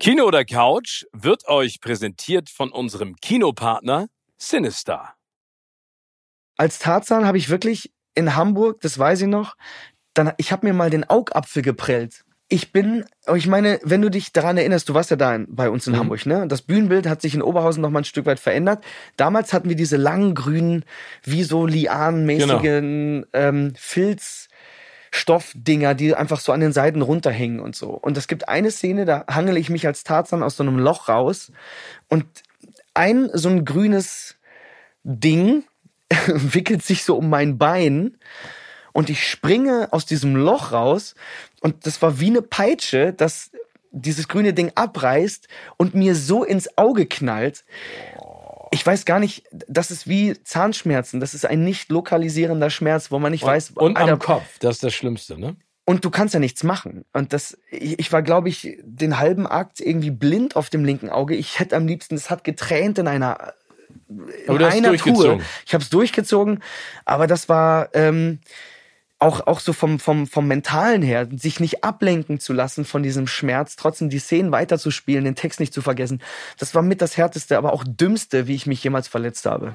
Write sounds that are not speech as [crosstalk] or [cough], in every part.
Kino oder Couch wird euch präsentiert von unserem Kinopartner Sinister. Als Tarzan habe ich wirklich in Hamburg, das weiß ich noch, dann ich habe mir mal den Augapfel geprellt. Ich bin, ich meine, wenn du dich daran erinnerst, du warst ja da in, bei uns in Mhm. Hamburg, ne? Das Bühnenbild hat sich in Oberhausen noch mal ein Stück weit verändert. Damals hatten wir diese langen grünen, wie so lianenmäßigen ähm, Filzstoffdinger, die einfach so an den Seiten runterhängen und so. Und es gibt eine Szene, da hangele ich mich als Tarzan aus so einem Loch raus und ein so ein grünes Ding [laughs] wickelt sich so um mein Bein und ich springe aus diesem Loch raus und das war wie eine Peitsche, dass dieses grüne Ding abreißt und mir so ins Auge knallt. Ich weiß gar nicht, das ist wie Zahnschmerzen. Das ist ein nicht lokalisierender Schmerz, wo man nicht weiß, Und Alter, am Kopf, das ist das Schlimmste, ne? und du kannst ja nichts machen. Und das, ich, ich war, glaube ich, den halben Akt irgendwie blind auf dem linken Auge. Ich hätte am liebsten, es hat getränt in einer, in einer. Tour. Ich habe es durchgezogen, aber das war ähm, auch auch so vom vom vom mentalen her, sich nicht ablenken zu lassen von diesem Schmerz, trotzdem die Szenen weiterzuspielen, den Text nicht zu vergessen. Das war mit das härteste, aber auch dümmste, wie ich mich jemals verletzt habe.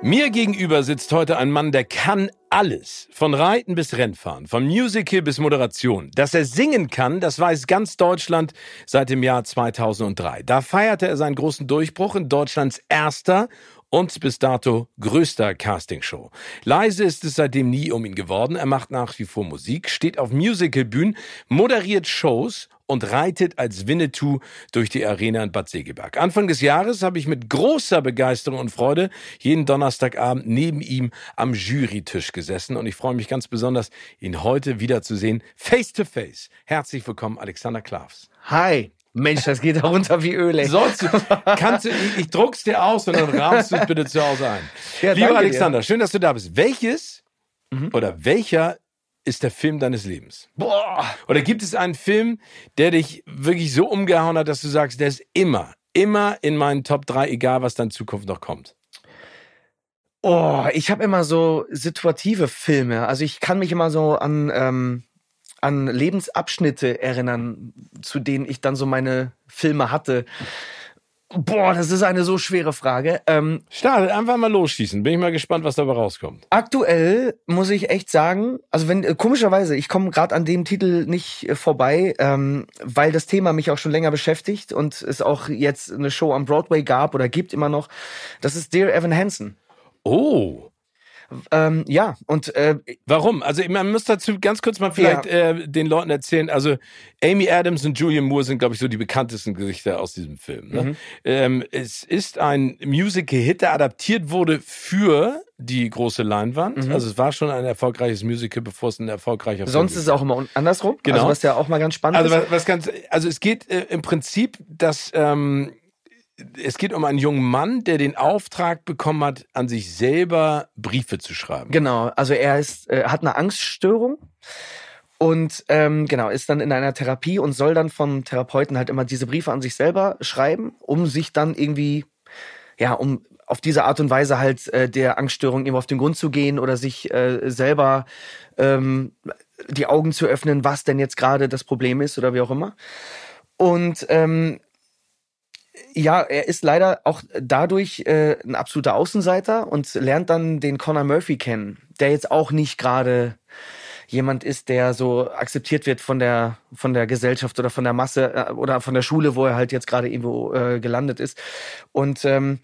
Mir gegenüber sitzt heute ein Mann, der kann alles. Von Reiten bis Rennfahren, von Musical bis Moderation. Dass er singen kann, das weiß ganz Deutschland seit dem Jahr 2003. Da feierte er seinen großen Durchbruch in Deutschlands erster und bis dato größter Castingshow. Leise ist es seitdem nie um ihn geworden. Er macht nach wie vor Musik, steht auf Musicalbühnen, moderiert Shows und reitet als Winnetou durch die Arena in Bad Segeberg. Anfang des Jahres habe ich mit großer Begeisterung und Freude jeden Donnerstagabend neben ihm am Jurytisch gesessen und ich freue mich ganz besonders, ihn heute wiederzusehen, face to face. Herzlich willkommen, Alexander Klavs. Hi. Mensch, das geht da runter wie Öl. ey. Sollst du, [laughs] kannst du, ich, ich druck's dir aus und dann rahmst du es bitte zu Hause ein. Ja, Lieber Alexander, schön, dass du da bist. Welches oder welcher ist der Film deines Lebens? Boah. Oder gibt es einen Film, der dich wirklich so umgehauen hat, dass du sagst, der ist immer, immer in meinen Top 3, egal was dann in Zukunft noch kommt? Oh, ich habe immer so situative Filme. Also ich kann mich immer so an, ähm, an Lebensabschnitte erinnern, zu denen ich dann so meine Filme hatte. Boah, das ist eine so schwere Frage. Ähm, Start, einfach mal losschießen. Bin ich mal gespannt, was dabei rauskommt. aktuell muss ich echt sagen, also wenn äh, komischerweise, ich komme gerade an dem Titel nicht äh, vorbei, ähm, weil das Thema mich auch schon länger beschäftigt und es auch jetzt eine Show am Broadway gab oder gibt immer noch. Das ist Dear Evan Hansen. Oh. Ähm, ja, und äh, Warum? Also man muss dazu ganz kurz mal vielleicht äh, den Leuten erzählen. Also Amy Adams und Julian Moore sind, glaube ich, so die bekanntesten Gesichter aus diesem Film. Ne? Ähm, es ist ein Musical-Hit, der adaptiert wurde für die große Leinwand. Also es war schon ein erfolgreiches Musical, bevor es ein erfolgreicher Sonst Film ist es auch immer andersrum. Genau. Also was ja auch mal ganz spannend Also ist. was, was ganz, also es geht äh, im Prinzip, dass ähm, es geht um einen jungen Mann, der den Auftrag bekommen hat, an sich selber Briefe zu schreiben. Genau, also er ist, äh, hat eine Angststörung und ähm, genau, ist dann in einer Therapie und soll dann vom Therapeuten halt immer diese Briefe an sich selber schreiben, um sich dann irgendwie, ja, um auf diese Art und Weise halt äh, der Angststörung eben auf den Grund zu gehen oder sich äh, selber ähm, die Augen zu öffnen, was denn jetzt gerade das Problem ist oder wie auch immer. Und ähm, ja, er ist leider auch dadurch äh, ein absoluter Außenseiter und lernt dann den Conor Murphy kennen, der jetzt auch nicht gerade jemand ist, der so akzeptiert wird von der von der Gesellschaft oder von der Masse äh, oder von der Schule, wo er halt jetzt gerade irgendwo äh, gelandet ist. Und ähm,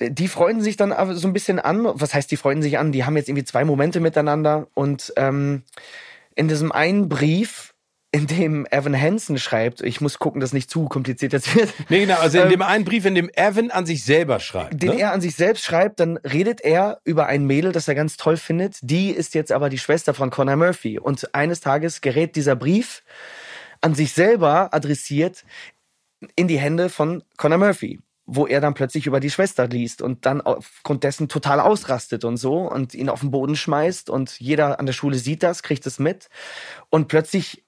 die freunden sich dann so ein bisschen an. Was heißt, die freunden sich an? Die haben jetzt irgendwie zwei Momente miteinander und ähm, in diesem einen Brief in dem Evan Hansen schreibt, ich muss gucken, dass nicht zu kompliziert jetzt wird. Nee, genau, also in ähm, dem einen Brief, in dem Evan an sich selber schreibt. Den ne? er an sich selbst schreibt, dann redet er über ein Mädel, das er ganz toll findet. Die ist jetzt aber die Schwester von Connor Murphy. Und eines Tages gerät dieser Brief an sich selber adressiert in die Hände von Connor Murphy wo er dann plötzlich über die Schwester liest und dann aufgrund dessen total ausrastet und so und ihn auf den Boden schmeißt und jeder an der Schule sieht das, kriegt es mit. Und plötzlich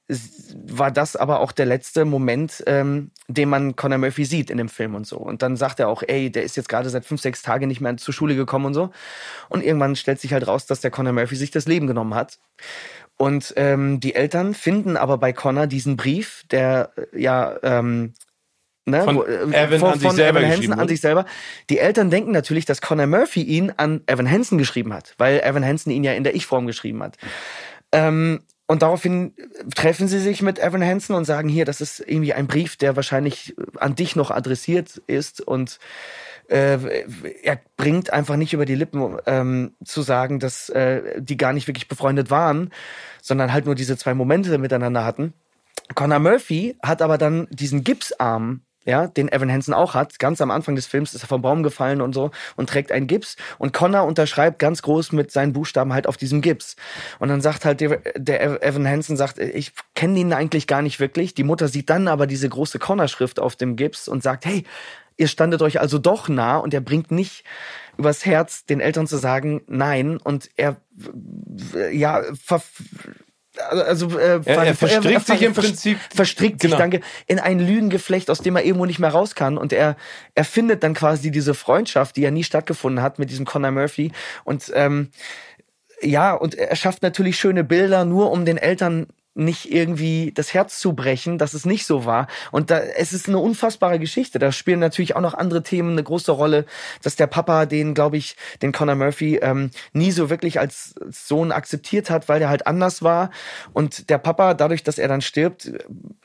war das aber auch der letzte Moment, ähm, den man Conor Murphy sieht in dem Film und so. Und dann sagt er auch, ey, der ist jetzt gerade seit fünf, sechs Tagen nicht mehr zur Schule gekommen und so. Und irgendwann stellt sich halt raus, dass der Conor Murphy sich das Leben genommen hat. Und ähm, die Eltern finden aber bei Connor diesen Brief, der äh, ja ähm, Ne? Von äh, Evan, von, an, sich selber Evan Hansen an sich selber. Die Eltern denken natürlich, dass Connor Murphy ihn an Evan Hansen geschrieben hat, weil Evan Hansen ihn ja in der Ich-Form geschrieben hat. Ähm, und daraufhin treffen sie sich mit Evan Hansen und sagen, hier, das ist irgendwie ein Brief, der wahrscheinlich an dich noch adressiert ist und äh, er bringt einfach nicht über die Lippen ähm, zu sagen, dass äh, die gar nicht wirklich befreundet waren, sondern halt nur diese zwei Momente miteinander hatten. Connor Murphy hat aber dann diesen Gipsarm ja, den Evan Hansen auch hat. Ganz am Anfang des Films ist er vom Baum gefallen und so und trägt einen Gips. Und Connor unterschreibt ganz groß mit seinen Buchstaben halt auf diesem Gips. Und dann sagt halt der, der Evan Hansen sagt, ich kenne ihn eigentlich gar nicht wirklich. Die Mutter sieht dann aber diese große Connor-Schrift auf dem Gips und sagt, hey, ihr standet euch also doch nah. Und er bringt nicht übers Herz, den Eltern zu sagen, nein. Und er, ja, also äh, er, er verstrickt er, sich im Prinzip verstrickt genau. sich danke in ein Lügengeflecht, aus dem er irgendwo nicht mehr raus kann und er er findet dann quasi diese Freundschaft, die ja nie stattgefunden hat mit diesem Connor Murphy und ähm, ja und er schafft natürlich schöne Bilder, nur um den Eltern nicht irgendwie das Herz zu brechen, dass es nicht so war. Und da, es ist eine unfassbare Geschichte. Da spielen natürlich auch noch andere Themen eine große Rolle, dass der Papa den, glaube ich, den Conor Murphy ähm, nie so wirklich als Sohn akzeptiert hat, weil der halt anders war. Und der Papa, dadurch, dass er dann stirbt,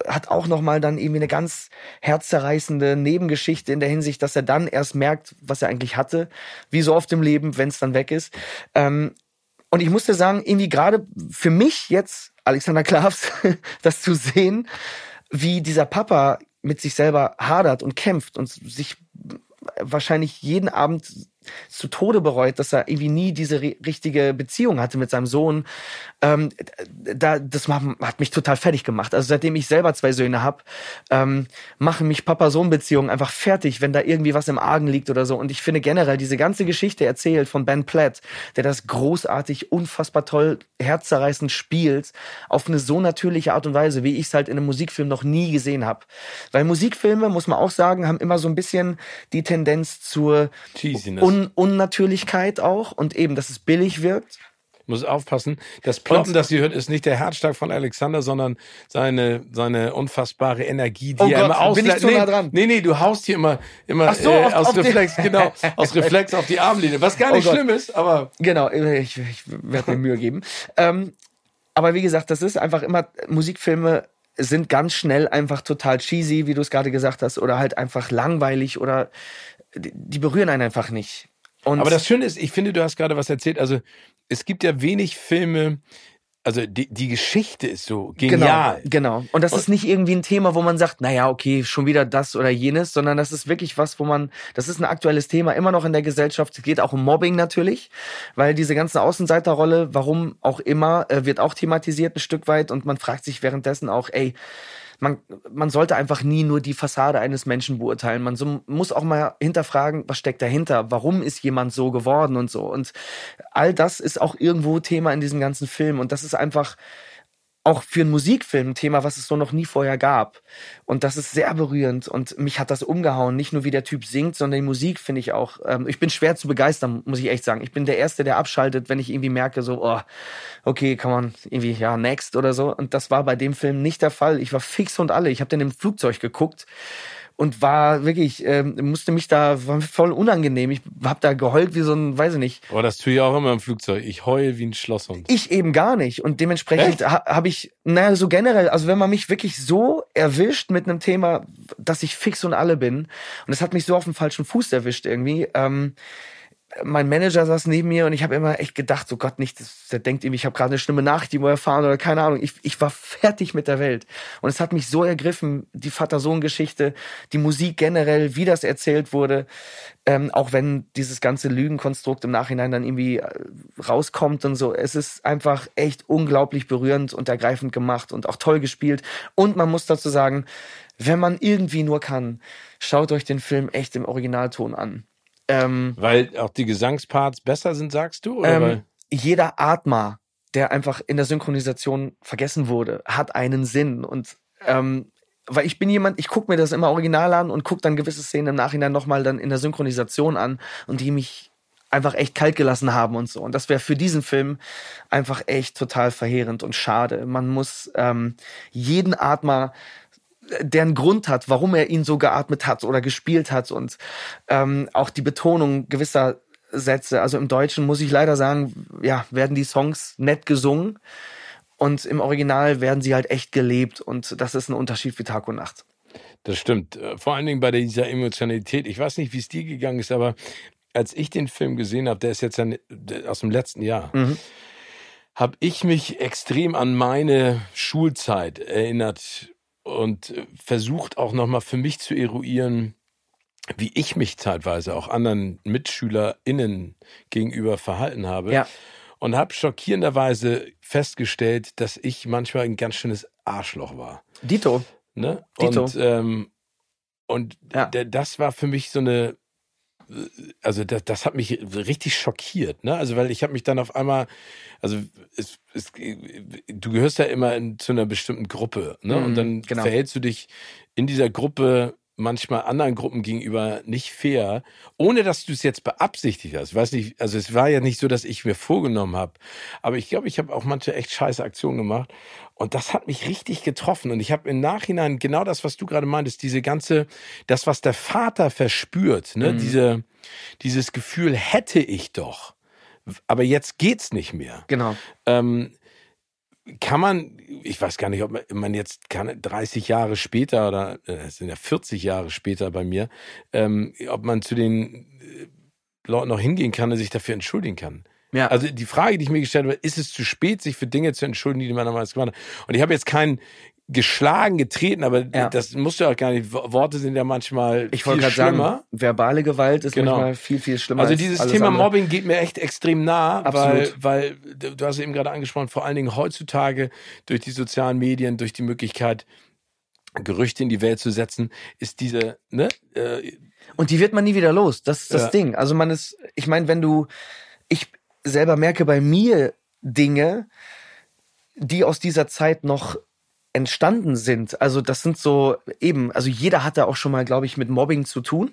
hat auch noch mal dann irgendwie eine ganz herzzerreißende Nebengeschichte in der Hinsicht, dass er dann erst merkt, was er eigentlich hatte, wie so oft im Leben, wenn es dann weg ist. Ähm, und ich musste sagen, irgendwie gerade für mich jetzt Alexander Klavs, [laughs] das zu sehen, wie dieser Papa mit sich selber hadert und kämpft und sich wahrscheinlich jeden Abend zu Tode bereut, dass er irgendwie nie diese richtige Beziehung hatte mit seinem Sohn. Ähm, da, das hat mich total fertig gemacht. Also seitdem ich selber zwei Söhne habe, ähm, machen mich Papa-Sohn-Beziehungen einfach fertig, wenn da irgendwie was im Argen liegt oder so. Und ich finde generell diese ganze Geschichte erzählt von Ben Platt, der das großartig, unfassbar toll, herzzerreißend spielt, auf eine so natürliche Art und Weise, wie ich es halt in einem Musikfilm noch nie gesehen habe. Weil Musikfilme, muss man auch sagen, haben immer so ein bisschen die Tendenz zur Cheesiness. Un Unnatürlichkeit auch und eben, dass es billig wirkt. Muss aufpassen. Das Ploppen, das ihr hört, ist nicht der Herzschlag von Alexander, sondern seine, seine unfassbare Energie, die oh er Gott, immer auslässt. Bin ich zu nee, nah dran? Nee, nee, du haust hier immer, immer so, äh, auf, aus auf Reflex, genau, aus Reflex auf die Armlinie. Was gar [laughs] nicht oh schlimm ist, aber. Genau, ich, ich werde mir Mühe geben. Ähm, aber wie gesagt, das ist einfach immer, Musikfilme sind ganz schnell einfach total cheesy, wie du es gerade gesagt hast, oder halt einfach langweilig oder die berühren einen einfach nicht. Und Aber das Schöne ist, ich finde, du hast gerade was erzählt. Also es gibt ja wenig Filme, also die, die Geschichte ist so genial. Genau, genau. Und das ist nicht irgendwie ein Thema, wo man sagt, naja, okay, schon wieder das oder jenes, sondern das ist wirklich was, wo man, das ist ein aktuelles Thema, immer noch in der Gesellschaft. Es geht auch um Mobbing natürlich, weil diese ganze Außenseiterrolle, warum auch immer, äh, wird auch thematisiert ein Stück weit und man fragt sich währenddessen auch, ey, man, man sollte einfach nie nur die Fassade eines Menschen beurteilen. Man so, muss auch mal hinterfragen, was steckt dahinter? Warum ist jemand so geworden und so? Und all das ist auch irgendwo Thema in diesem ganzen Film. Und das ist einfach, auch für einen Musikfilm ein Thema, was es so noch nie vorher gab. Und das ist sehr berührend und mich hat das umgehauen. Nicht nur wie der Typ singt, sondern die Musik finde ich auch. Ähm, ich bin schwer zu begeistern, muss ich echt sagen. Ich bin der Erste, der abschaltet, wenn ich irgendwie merke, so, oh, okay, kann man irgendwie, ja, next oder so. Und das war bei dem Film nicht der Fall. Ich war fix und alle. Ich habe den im Flugzeug geguckt und war wirklich, ähm, musste mich da, war voll unangenehm. Ich hab da geheult wie so ein, weiß ich nicht. Oh, das tue ich auch immer im Flugzeug. Ich heul wie ein Schlosshund. Ich eben gar nicht. Und dementsprechend ha, habe ich, naja, so generell, also wenn man mich wirklich so erwischt mit einem Thema, dass ich fix und alle bin, und es hat mich so auf dem falschen Fuß erwischt irgendwie, ähm, mein Manager saß neben mir und ich habe immer echt gedacht, so Gott, nicht, der denkt ihm, ich habe gerade eine schlimme Nachricht die erfahren oder keine Ahnung. Ich, ich war fertig mit der Welt. Und es hat mich so ergriffen, die Vater-Sohn-Geschichte, die Musik generell, wie das erzählt wurde. Ähm, auch wenn dieses ganze Lügenkonstrukt im Nachhinein dann irgendwie äh, rauskommt und so. Es ist einfach echt unglaublich berührend und ergreifend gemacht und auch toll gespielt. Und man muss dazu sagen, wenn man irgendwie nur kann, schaut euch den Film echt im Originalton an. Ähm, weil auch die Gesangsparts besser sind, sagst du? Ähm, jeder Atma, der einfach in der Synchronisation vergessen wurde, hat einen Sinn. Und ähm, weil ich bin jemand, ich gucke mir das immer original an und gucke dann gewisse Szenen im Nachhinein nochmal dann in der Synchronisation an und die mich einfach echt kalt gelassen haben und so. Und das wäre für diesen Film einfach echt total verheerend und schade. Man muss ähm, jeden Atma der einen Grund hat, warum er ihn so geatmet hat oder gespielt hat und ähm, auch die Betonung gewisser Sätze. Also im Deutschen muss ich leider sagen, ja, werden die Songs nett gesungen und im Original werden sie halt echt gelebt und das ist ein Unterschied wie Tag und Nacht. Das stimmt. Äh, vor allen Dingen bei dieser Emotionalität. Ich weiß nicht, wie es dir gegangen ist, aber als ich den Film gesehen habe, der ist jetzt aus dem letzten Jahr, mhm. habe ich mich extrem an meine Schulzeit erinnert und versucht auch nochmal für mich zu eruieren, wie ich mich zeitweise auch anderen MitschülerInnen gegenüber verhalten habe. Ja. Und habe schockierenderweise festgestellt, dass ich manchmal ein ganz schönes Arschloch war. Dito. Ne? Dito. Und, ähm, und ja. das war für mich so eine also das, das hat mich richtig schockiert, ne? Also weil ich habe mich dann auf einmal, also es, es, du gehörst ja immer in, zu einer bestimmten Gruppe, ne? Mhm, und dann genau. verhältst du dich in dieser Gruppe manchmal anderen Gruppen gegenüber nicht fair, ohne dass du es jetzt beabsichtigt hast. Ich weiß nicht, also es war ja nicht so, dass ich mir vorgenommen habe, aber ich glaube, ich habe auch manche echt scheiße Aktionen gemacht und das hat mich richtig getroffen und ich habe im Nachhinein genau das, was du gerade meintest, diese ganze, das, was der Vater verspürt, ne, mhm. diese, dieses Gefühl hätte ich doch, aber jetzt geht's nicht mehr. Genau. Ähm, kann man, ich weiß gar nicht, ob man jetzt kann 30 Jahre später oder äh, es sind ja 40 Jahre später bei mir, ähm, ob man zu den äh, Leuten noch hingehen kann und sich dafür entschuldigen kann. Ja. Also die Frage, die ich mir gestellt habe, ist es zu spät, sich für Dinge zu entschuldigen, die man damals gemacht hat? Und ich habe jetzt keinen geschlagen, getreten, aber ja. das musst du auch gar nicht. Worte sind ja manchmal ich viel schlimmer. Sagen, verbale Gewalt ist genau. manchmal viel, viel schlimmer. Also dieses Thema andere. Mobbing geht mir echt extrem nah, Absolut. weil, weil du hast eben gerade angesprochen, vor allen Dingen heutzutage durch die sozialen Medien, durch die Möglichkeit, Gerüchte in die Welt zu setzen, ist diese, ne? Äh, Und die wird man nie wieder los. Das ist das ja. Ding. Also man ist, ich meine, wenn du, ich selber merke bei mir Dinge, die aus dieser Zeit noch entstanden sind. Also das sind so eben, also jeder hatte auch schon mal, glaube ich, mit Mobbing zu tun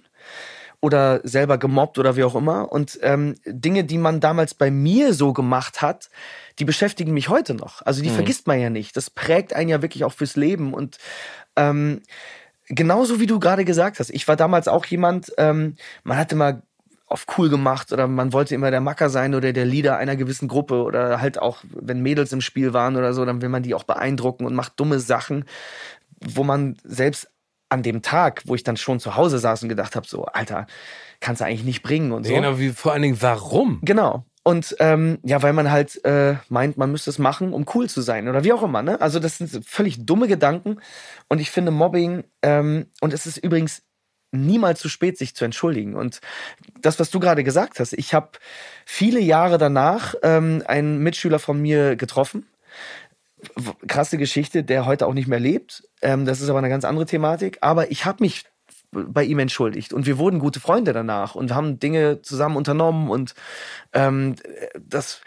oder selber gemobbt oder wie auch immer. Und ähm, Dinge, die man damals bei mir so gemacht hat, die beschäftigen mich heute noch. Also die mhm. vergisst man ja nicht. Das prägt einen ja wirklich auch fürs Leben. Und ähm, genauso wie du gerade gesagt hast, ich war damals auch jemand, ähm, man hatte mal auf cool gemacht oder man wollte immer der Macker sein oder der Leader einer gewissen Gruppe oder halt auch, wenn Mädels im Spiel waren oder so, dann will man die auch beeindrucken und macht dumme Sachen, wo man selbst an dem Tag, wo ich dann schon zu Hause saß und gedacht habe, so, Alter, kannst du eigentlich nicht bringen und so. Genau, wie vor allen Dingen, warum? Genau. Und ähm, ja, weil man halt äh, meint, man müsste es machen, um cool zu sein oder wie auch immer. Ne? Also das sind völlig dumme Gedanken. Und ich finde Mobbing, ähm, und es ist übrigens niemals zu spät, sich zu entschuldigen. Und das, was du gerade gesagt hast, ich habe viele Jahre danach ähm, einen Mitschüler von mir getroffen. Krasse Geschichte, der heute auch nicht mehr lebt. Ähm, das ist aber eine ganz andere Thematik. Aber ich habe mich bei ihm entschuldigt und wir wurden gute Freunde danach und haben Dinge zusammen unternommen und ähm, das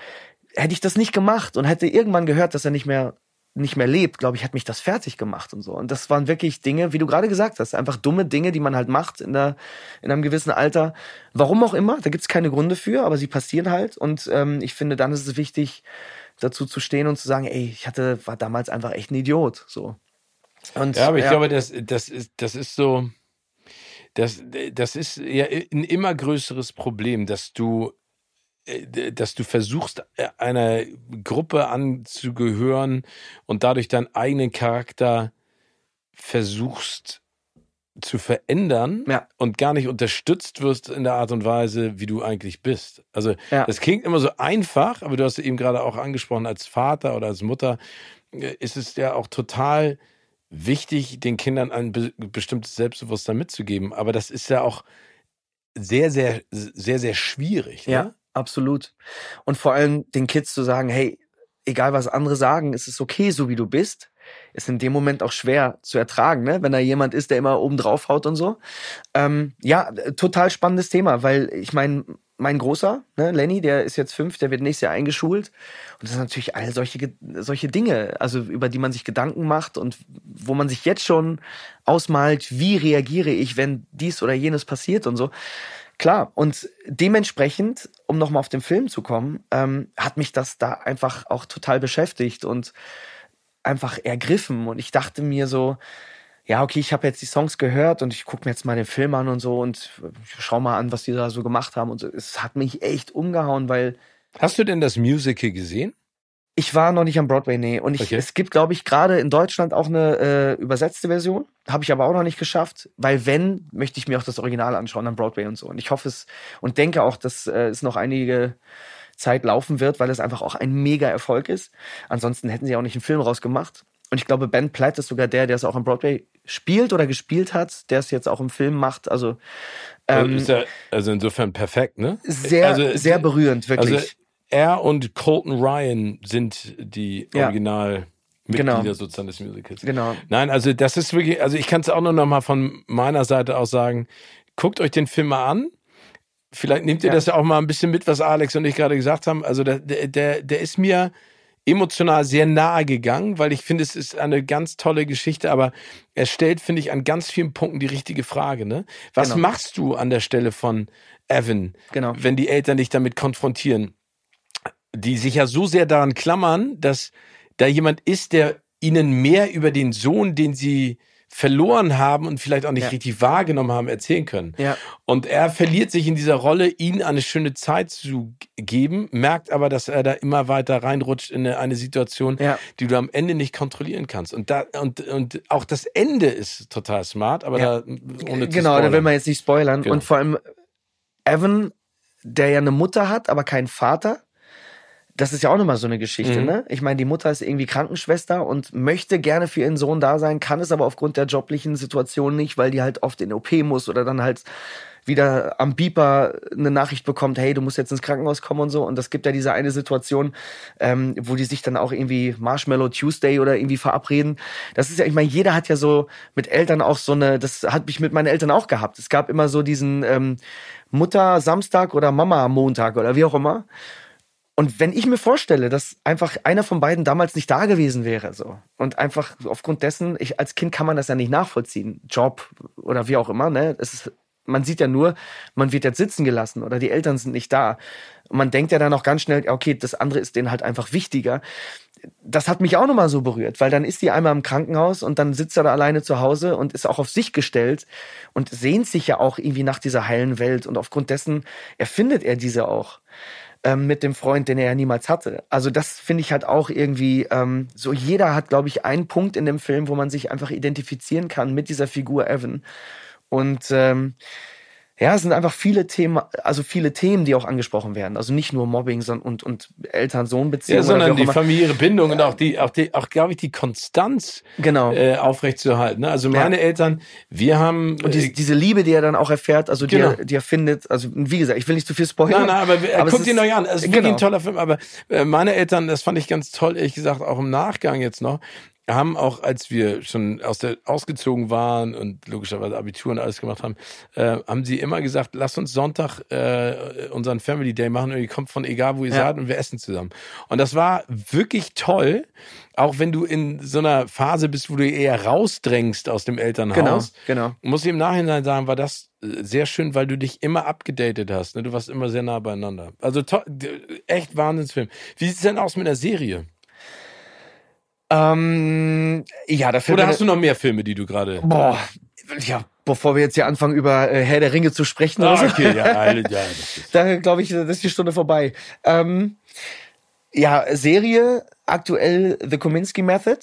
hätte ich das nicht gemacht und hätte irgendwann gehört, dass er nicht mehr nicht mehr lebt, glaube ich, hat mich das fertig gemacht und so. Und das waren wirklich Dinge, wie du gerade gesagt hast, einfach dumme Dinge, die man halt macht in, der, in einem gewissen Alter. Warum auch immer, da gibt es keine Gründe für, aber sie passieren halt. Und ähm, ich finde, dann ist es wichtig, dazu zu stehen und zu sagen, ey, ich hatte, war damals einfach echt ein Idiot. So. Und, ja, aber ich ja. glaube, das, das, ist, das ist so, das, das ist ja ein immer größeres Problem, dass du dass du versuchst, äh, einer Gruppe anzugehören und dadurch deinen eigenen Charakter versuchst zu verändern Ja. und gar nicht unterstützt wirst in der Art und Weise, wie du eigentlich bist. Also Ja. das klingt immer so einfach, aber du hast eben gerade auch angesprochen, als Vater oder als Mutter äh, ist es ja auch total wichtig, den Kindern ein be bestimmtes Selbstbewusstsein mitzugeben. Aber das ist ja auch sehr, sehr, sehr, sehr schwierig. Ne? Absolut. Und vor allem den Kids zu sagen, hey, egal was andere sagen, es ist okay, so wie du bist, ist in dem Moment auch schwer zu ertragen, ne? wenn da jemand ist, der immer oben drauf haut und so. Ähm, ja, äh, total spannendes Thema, weil ich meine, mein Großer, ne, Lenny, der ist jetzt fünf, der wird nächstes Jahr eingeschult. Und das sind natürlich all solche, solche Dinge, also über die man sich Gedanken macht und wo man sich jetzt schon ausmalt, wie reagiere ich, wenn dies oder jenes passiert und so. Klar, und dementsprechend, um nochmal auf den Film zu kommen, ähm, hat mich das da einfach auch total beschäftigt und einfach ergriffen. Und ich dachte mir so, ja, okay, ich habe jetzt die Songs gehört und ich gucke mir jetzt mal den Film an und so und schau mal an, was die da so gemacht haben. Und so. es hat mich echt umgehauen, weil Hast du denn das Musical gesehen? Ich war noch nicht am Broadway, nee. Und ich, Okay. es gibt, glaube ich, gerade in Deutschland auch eine äh, übersetzte Version. Habe ich aber auch noch nicht geschafft, weil wenn, möchte ich mir auch das Original anschauen am Broadway und so. Und ich hoffe es und denke auch, dass äh, es noch einige Zeit laufen wird, weil es einfach auch ein mega Erfolg ist. Ansonsten hätten sie auch nicht einen Film rausgemacht. Und ich glaube, Ben Platt ist sogar der, der es auch am Broadway spielt oder gespielt hat, der es jetzt auch im Film macht. Also ähm, ist ja, also insofern perfekt, ne? sehr, also, sehr berührend, wirklich. Also er und Colton Ryan sind die Ja. Originalmitglieder Genau. sozusagen des Musicals. genau. Nein, also das ist wirklich, also ich kann es auch nur noch mal von meiner Seite aus sagen, guckt euch den Film mal an. Vielleicht nehmt ihr Ja. das ja auch mal ein bisschen mit, was Alex und ich gerade gesagt haben. Also der, der, der, der ist mir emotional sehr nahe gegangen, weil ich finde, es ist eine ganz tolle Geschichte, aber er stellt, finde ich, an ganz vielen Punkten die richtige Frage. Ne? Was Genau. machst du an der Stelle von Evan, Genau. wenn die Eltern dich damit konfrontieren? Die sich ja so sehr daran klammern, dass da jemand ist, der ihnen mehr über den Sohn, den sie verloren haben und vielleicht auch nicht Ja. richtig wahrgenommen haben, erzählen können. Ja. Und er verliert sich in dieser Rolle, ihnen eine schöne Zeit zu geben, merkt aber, dass er da immer weiter reinrutscht in eine, eine Situation, Ja. die du am Ende nicht kontrollieren kannst. Und da und und auch das Ende ist total smart, aber da ohne zu genau, da will man jetzt nicht spoilern. Genau. Und vor allem Evan, der ja eine Mutter hat, aber keinen Vater. Das ist ja auch nochmal so eine Geschichte, Mhm. ne? Ich meine, die Mutter ist irgendwie Krankenschwester und möchte gerne für ihren Sohn da sein, kann es aber aufgrund der joblichen Situation nicht, weil die halt oft in OP muss oder dann halt wieder am Beeper eine Nachricht bekommt, hey, du musst jetzt ins Krankenhaus kommen und so. Und das gibt ja diese eine Situation, ähm, wo die sich dann auch irgendwie Marshmallow Tuesday oder irgendwie verabreden. Das ist ja, ich meine, jeder hat ja so mit Eltern auch so eine, das hat ich mit meinen Eltern auch gehabt. Es gab immer so diesen ähm, Mutter Samstag oder Mama Montag oder wie auch immer. Und wenn ich mir vorstelle, dass einfach einer von beiden damals nicht da gewesen wäre, so und einfach aufgrund dessen, ich als Kind kann man das ja nicht nachvollziehen, Job oder wie auch immer, ne? Es ist, man sieht ja nur, man wird jetzt sitzen gelassen oder die Eltern sind nicht da. Und man denkt ja dann auch ganz schnell, okay, das andere ist denen halt einfach wichtiger. Das hat mich auch nochmal so berührt, weil dann ist die einmal im Krankenhaus und dann sitzt er da alleine zu Hause und ist auch auf sich gestellt und sehnt sich ja auch irgendwie nach dieser heilen Welt und aufgrund dessen erfindet er diese auch ähm, mit dem Freund, den er ja niemals hatte. Also das finde ich halt auch irgendwie, ähm, so jeder hat, glaube ich, einen Punkt in dem Film, wo man sich einfach identifizieren kann mit dieser Figur Evan. Und ähm, ja, es sind einfach viele Themen, also viele Themen, die auch angesprochen werden. Also nicht nur Mobbing sondern und, und Eltern-Sohn-Beziehungen. ja, sondern die immer. familiäre Bindung und auch die, auch die, auch glaube ich, die Konstanz Genau. äh, aufrechtzuerhalten. ne? Also meine Eltern, wir haben Und diese, äh, diese Liebe, die er dann auch erfährt, also die, Genau. er, die er findet, also wie gesagt, ich will nicht zu viel spoilern. Nein, nein, aber, äh, aber es guck dir ist- noch an. Es ist wirklich genau. ein toller Film. Aber äh, meine Eltern, das fand ich ganz toll, ehrlich gesagt, auch im Nachgang jetzt noch, haben auch, als wir schon aus der ausgezogen waren und logischerweise Abitur und alles gemacht haben, äh, haben sie immer gesagt, lass uns Sonntag äh, unseren Family Day machen und ihr kommt von egal wo ihr Ja. seid und wir essen zusammen. Und das war wirklich toll, auch wenn du in so einer Phase bist, wo du eher rausdrängst aus dem Elternhaus. Genau, genau. Muss ich im Nachhinein sagen, war das äh, sehr schön, weil du dich immer abgedatet hast. Ne? Du warst immer sehr nah beieinander. Also echt Wahnsinnsfilm. Wie sieht's denn aus mit der Serie? Ähm, ja, da fällt Oder hast du noch mehr Filme, die du gerade. Boah, ja, bevor wir jetzt hier anfangen, über äh, Herr der Ringe zu sprechen, Ah, oder so, okay, ja, [laughs] ja, da glaube ich, das ist die Stunde vorbei. Ähm, ja, Serie, aktuell The Kominsky Method.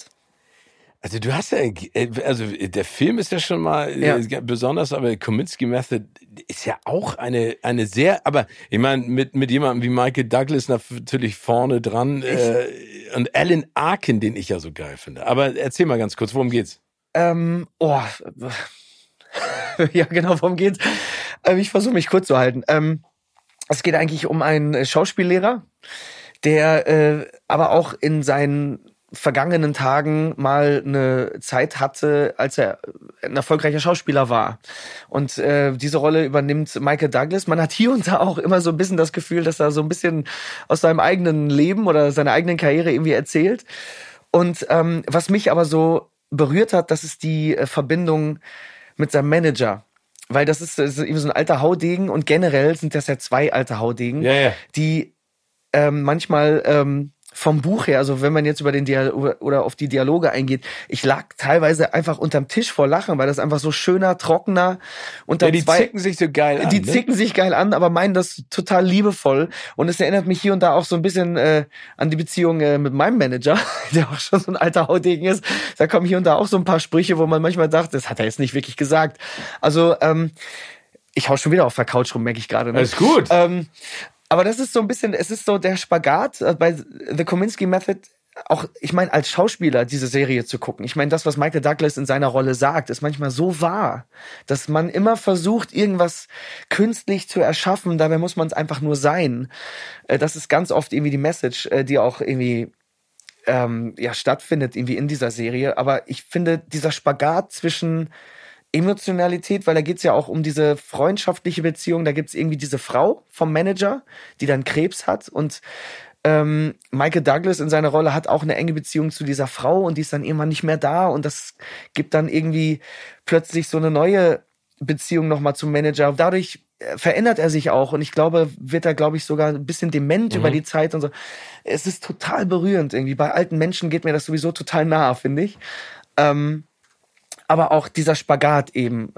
Also du hast ja, äh, also der Film ist ja schon mal äh, ja. besonders, aber Kominsky Method ist ja auch eine eine sehr, aber ich meine mit mit jemandem wie Michael Douglas natürlich vorne dran äh, und Alan Arkin, den ich ja so geil finde. Aber erzähl mal ganz kurz, worum geht's? Ähm, oh, [laughs] ja genau, worum geht's? Ähm, ich versuche mich kurz zu halten. Ähm, es geht eigentlich um einen Schauspiellehrer, der äh, aber auch in seinen vergangenen Tagen mal eine Zeit hatte, als er ein erfolgreicher Schauspieler war. Und äh, diese Rolle übernimmt Michael Douglas. Man hat hier und da auch immer so ein bisschen das Gefühl, dass er so ein bisschen aus seinem eigenen Leben oder seiner eigenen Karriere irgendwie erzählt. Und ähm, was mich aber so berührt hat, das ist die äh, Verbindung mit seinem Manager. Weil das ist, das ist eben so ein alter Haudegen und generell sind das ja zwei alte Haudegen, ja, ja. die ähm, manchmal ähm, vom Buch her, also wenn man jetzt über den Dialog oder auf die Dialoge eingeht, ich lag teilweise einfach unterm Tisch vor Lachen, weil das einfach so schöner, trockener und ja, die zwei, zicken sich so geil an. Die ne? zicken sich geil an, aber meinen das total liebevoll und es erinnert mich hier und da auch so ein bisschen äh, an die Beziehung äh, mit meinem Manager, [laughs] der auch schon so ein alter Hautdegen ist. Da kommen hier und da auch so ein paar Sprüche, wo man manchmal sagt, das hat er jetzt nicht wirklich gesagt. Also ähm, ich hau schon wieder auf der Couch rum, merke ich gerade. Ne? Alles gut. Ähm, aber das ist so ein bisschen, es ist so der Spagat äh, bei The Kominsky Method. Auch, ich meine, als Schauspieler diese Serie zu gucken. Ich meine, das, was Michael Douglas in seiner Rolle sagt, ist manchmal so wahr, dass man immer versucht, irgendwas künstlich zu erschaffen. Dabei muss man es einfach nur sein. Äh, das ist ganz oft irgendwie die Message, äh, die auch irgendwie ähm, ja stattfindet irgendwie in dieser Serie. Aber ich finde dieser Spagat zwischen Emotionalität, weil da geht's ja auch um diese freundschaftliche Beziehung. Da gibt's irgendwie diese Frau vom Manager, die dann Krebs hat und ähm, Michael Douglas in seiner Rolle hat auch eine enge Beziehung zu dieser Frau und die ist dann irgendwann nicht mehr da und das gibt dann irgendwie plötzlich so eine neue Beziehung nochmal zum Manager. Dadurch äh, verändert er sich auch und ich glaube, wird er, glaube ich, sogar ein bisschen dement mhm. über die Zeit und so. Es ist total berührend irgendwie. Bei alten Menschen geht mir das sowieso total nah, finde ich. Ähm, aber auch dieser Spagat eben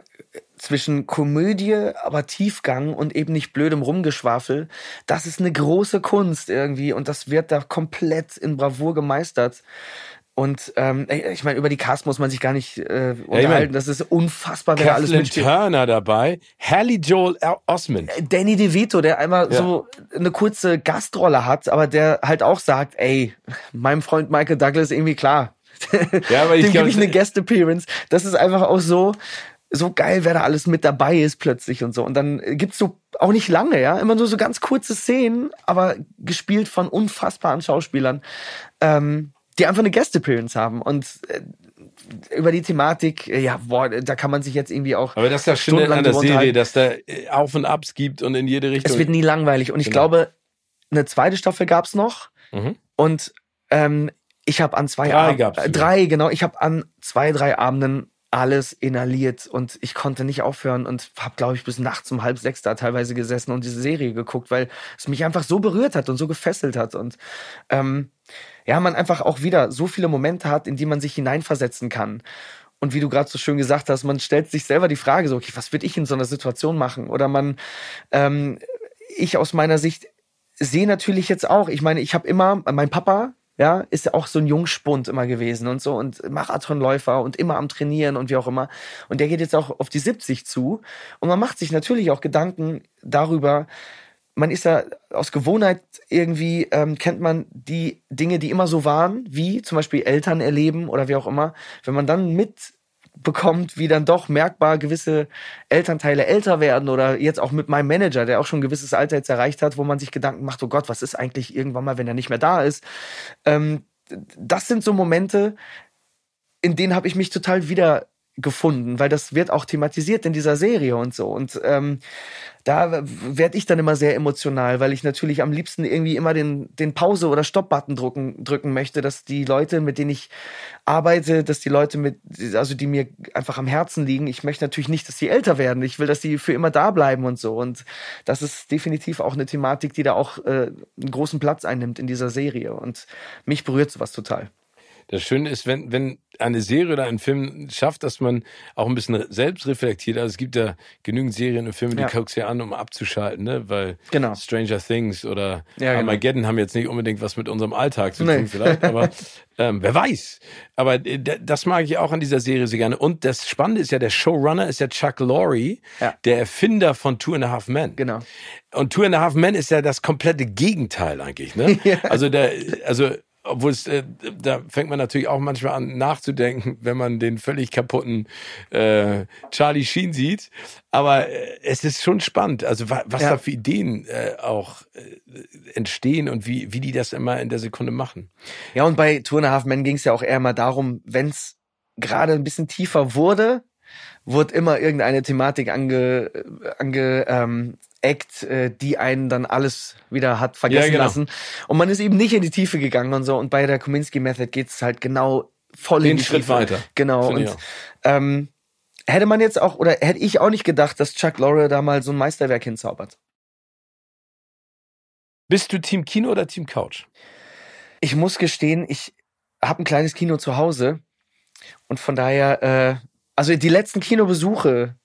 zwischen Komödie, aber Tiefgang und eben nicht blödem Rumgeschwafel, das ist eine große Kunst irgendwie und das wird da komplett in Bravour gemeistert. Und ähm, ich meine, über die Cast muss man sich gar nicht äh, unterhalten. Ja, ich mein, das ist unfassbar, wer alles mitspielt. Turner dabei, Hallie Joel Osment. Äh, Danny DeVito, der einmal ja. so eine kurze Gastrolle hat, aber der halt auch sagt, ey, meinem Freund Michael Douglas irgendwie klar, ja, aber ich Dem gebe ich eine Guest Appearance. Das ist einfach auch so, so geil, wer da alles mit dabei ist plötzlich und so. Und dann gibt's so auch nicht lange, ja, immer nur so ganz kurze Szenen, aber gespielt von unfassbaren Schauspielern, ähm, die einfach eine Guest Appearance haben. Und äh, über die Thematik, äh, ja, boah, da kann man sich jetzt irgendwie auch. Aber das ist ja schön an der Serie, dass da äh, Auf und Abs gibt und in jede Richtung. Es wird nie langweilig. Und ich genau. glaube, eine zweite Staffel gab's noch. Mhm. Und ähm, ich habe an zwei drei, äh, drei genau, ich habe an zwei, drei Abenden alles inhaliert und ich konnte nicht aufhören und habe, glaube ich, bis nachts um halb sechs da teilweise gesessen und diese Serie geguckt, weil es mich einfach so berührt hat und so gefesselt hat und ähm, ja, man einfach auch wieder so viele Momente hat, in die man sich hineinversetzen kann. Und wie du gerade so schön gesagt hast, man stellt sich selber die Frage so, okay, was würde ich in so einer Situation machen? Oder man, ähm, ich aus meiner Sicht sehe natürlich jetzt auch, ich meine, ich habe immer, mein Papa ja, ist ja auch so ein Jungspund immer gewesen und so und Marathonläufer und immer am Trainieren und wie auch immer. Und der geht jetzt auch auf die 70 zu. Und man macht sich natürlich auch Gedanken darüber, man ist ja aus Gewohnheit irgendwie, ähm, kennt man die Dinge, die immer so waren, wie zum Beispiel Eltern erleben oder wie auch immer. Wenn man dann mit bekommt, wie dann doch merkbar gewisse Elternteile älter werden oder jetzt auch mit meinem Manager, der auch schon ein gewisses Alter jetzt erreicht hat, wo man sich Gedanken macht, oh Gott, was ist eigentlich irgendwann mal, wenn er nicht mehr da ist. Ähm, das sind so Momente, in denen habe ich mich total wieder gefunden, weil das wird auch thematisiert in dieser Serie und so. Und ähm, da werde ich dann immer sehr emotional, weil ich natürlich am liebsten irgendwie immer den, den Pause- oder Stopp-Button drücken, drücken möchte, dass die Leute, mit denen ich arbeite, dass die Leute mit, also die mir einfach am Herzen liegen, ich möchte natürlich nicht, dass sie älter werden. Ich will, dass sie für immer da bleiben und so. Und das ist definitiv auch eine Thematik, die da auch äh, einen großen Platz einnimmt in dieser Serie. Und mich berührt sowas total. Das Schöne ist, wenn, wenn eine Serie oder ein Film schafft, dass man auch ein bisschen selbst reflektiert. Also es gibt ja genügend Serien und Filme, die ja. guckst ja an, um abzuschalten, ne? Weil genau. Stranger Things oder ja, genau. Armageddon haben jetzt nicht unbedingt was mit unserem Alltag zu tun, nee. vielleicht, aber [laughs] ähm, wer weiß. Aber äh, das mag ich auch an dieser Serie sehr gerne. Und das Spannende ist ja, der Showrunner ist ja Chuck Lorre, ja. der Erfinder von Two and a Half Men. Genau. Und Two and a Half Men ist ja das komplette Gegenteil eigentlich, ne? [laughs] Ja. Also der, also obwohl es, äh, da fängt man natürlich auch manchmal an nachzudenken, wenn man den völlig kaputten äh, Charlie Sheen sieht. Aber äh, es ist schon spannend, also wa was ja. da für Ideen äh, auch äh, entstehen und wie, wie die das immer in der Sekunde machen. Ja, und bei Two and a Half Men ging es ja auch eher mal darum, wenn es gerade ein bisschen tiefer wurde, wurde immer irgendeine Thematik ange, ange ähm, Act, äh, die einen dann alles wieder hat vergessen ja, genau. lassen. Und man ist eben nicht in die Tiefe gegangen und so. Und bei der Kominsky Method geht's halt genau voll Den in die Schritt Tiefe. weiter. Genau. Und ähm, hätte man jetzt auch, oder hätte ich auch nicht gedacht, dass Chuck Lorre da mal so ein Meisterwerk hinzaubert. Bist du Team Kino oder Team Couch? Ich muss gestehen, ich habe ein kleines Kino zu Hause und von daher, äh, also die letzten Kinobesuche,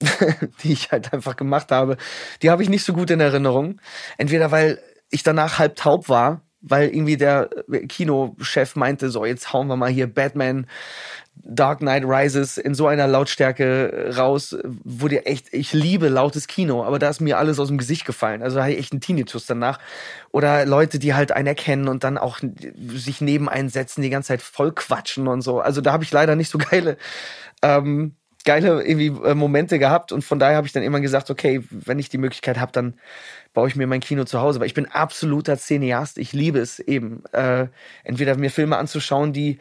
[laughs] die ich halt einfach gemacht habe, die habe ich nicht so gut in Erinnerung. Entweder weil ich danach halb taub war, weil irgendwie der Kinochef meinte, so jetzt hauen wir mal hier Batman Dark Knight Rises in so einer Lautstärke raus, wo dir echt, ich liebe lautes Kino, aber da ist mir alles aus dem Gesicht gefallen. Also da hatte ich echt einen Tinnitus danach. Oder Leute, die halt einen erkennen und dann auch sich neben einen setzen, die ganze Zeit voll quatschen und so. Also da habe ich leider nicht so geile ähm, geile irgendwie äh, Momente gehabt und von daher habe ich dann immer gesagt, okay, wenn ich die Möglichkeit habe, dann baue ich mir mein Kino zu Hause, weil ich bin absoluter Cineast, ich liebe es eben, äh, entweder mir Filme anzuschauen, die, äh,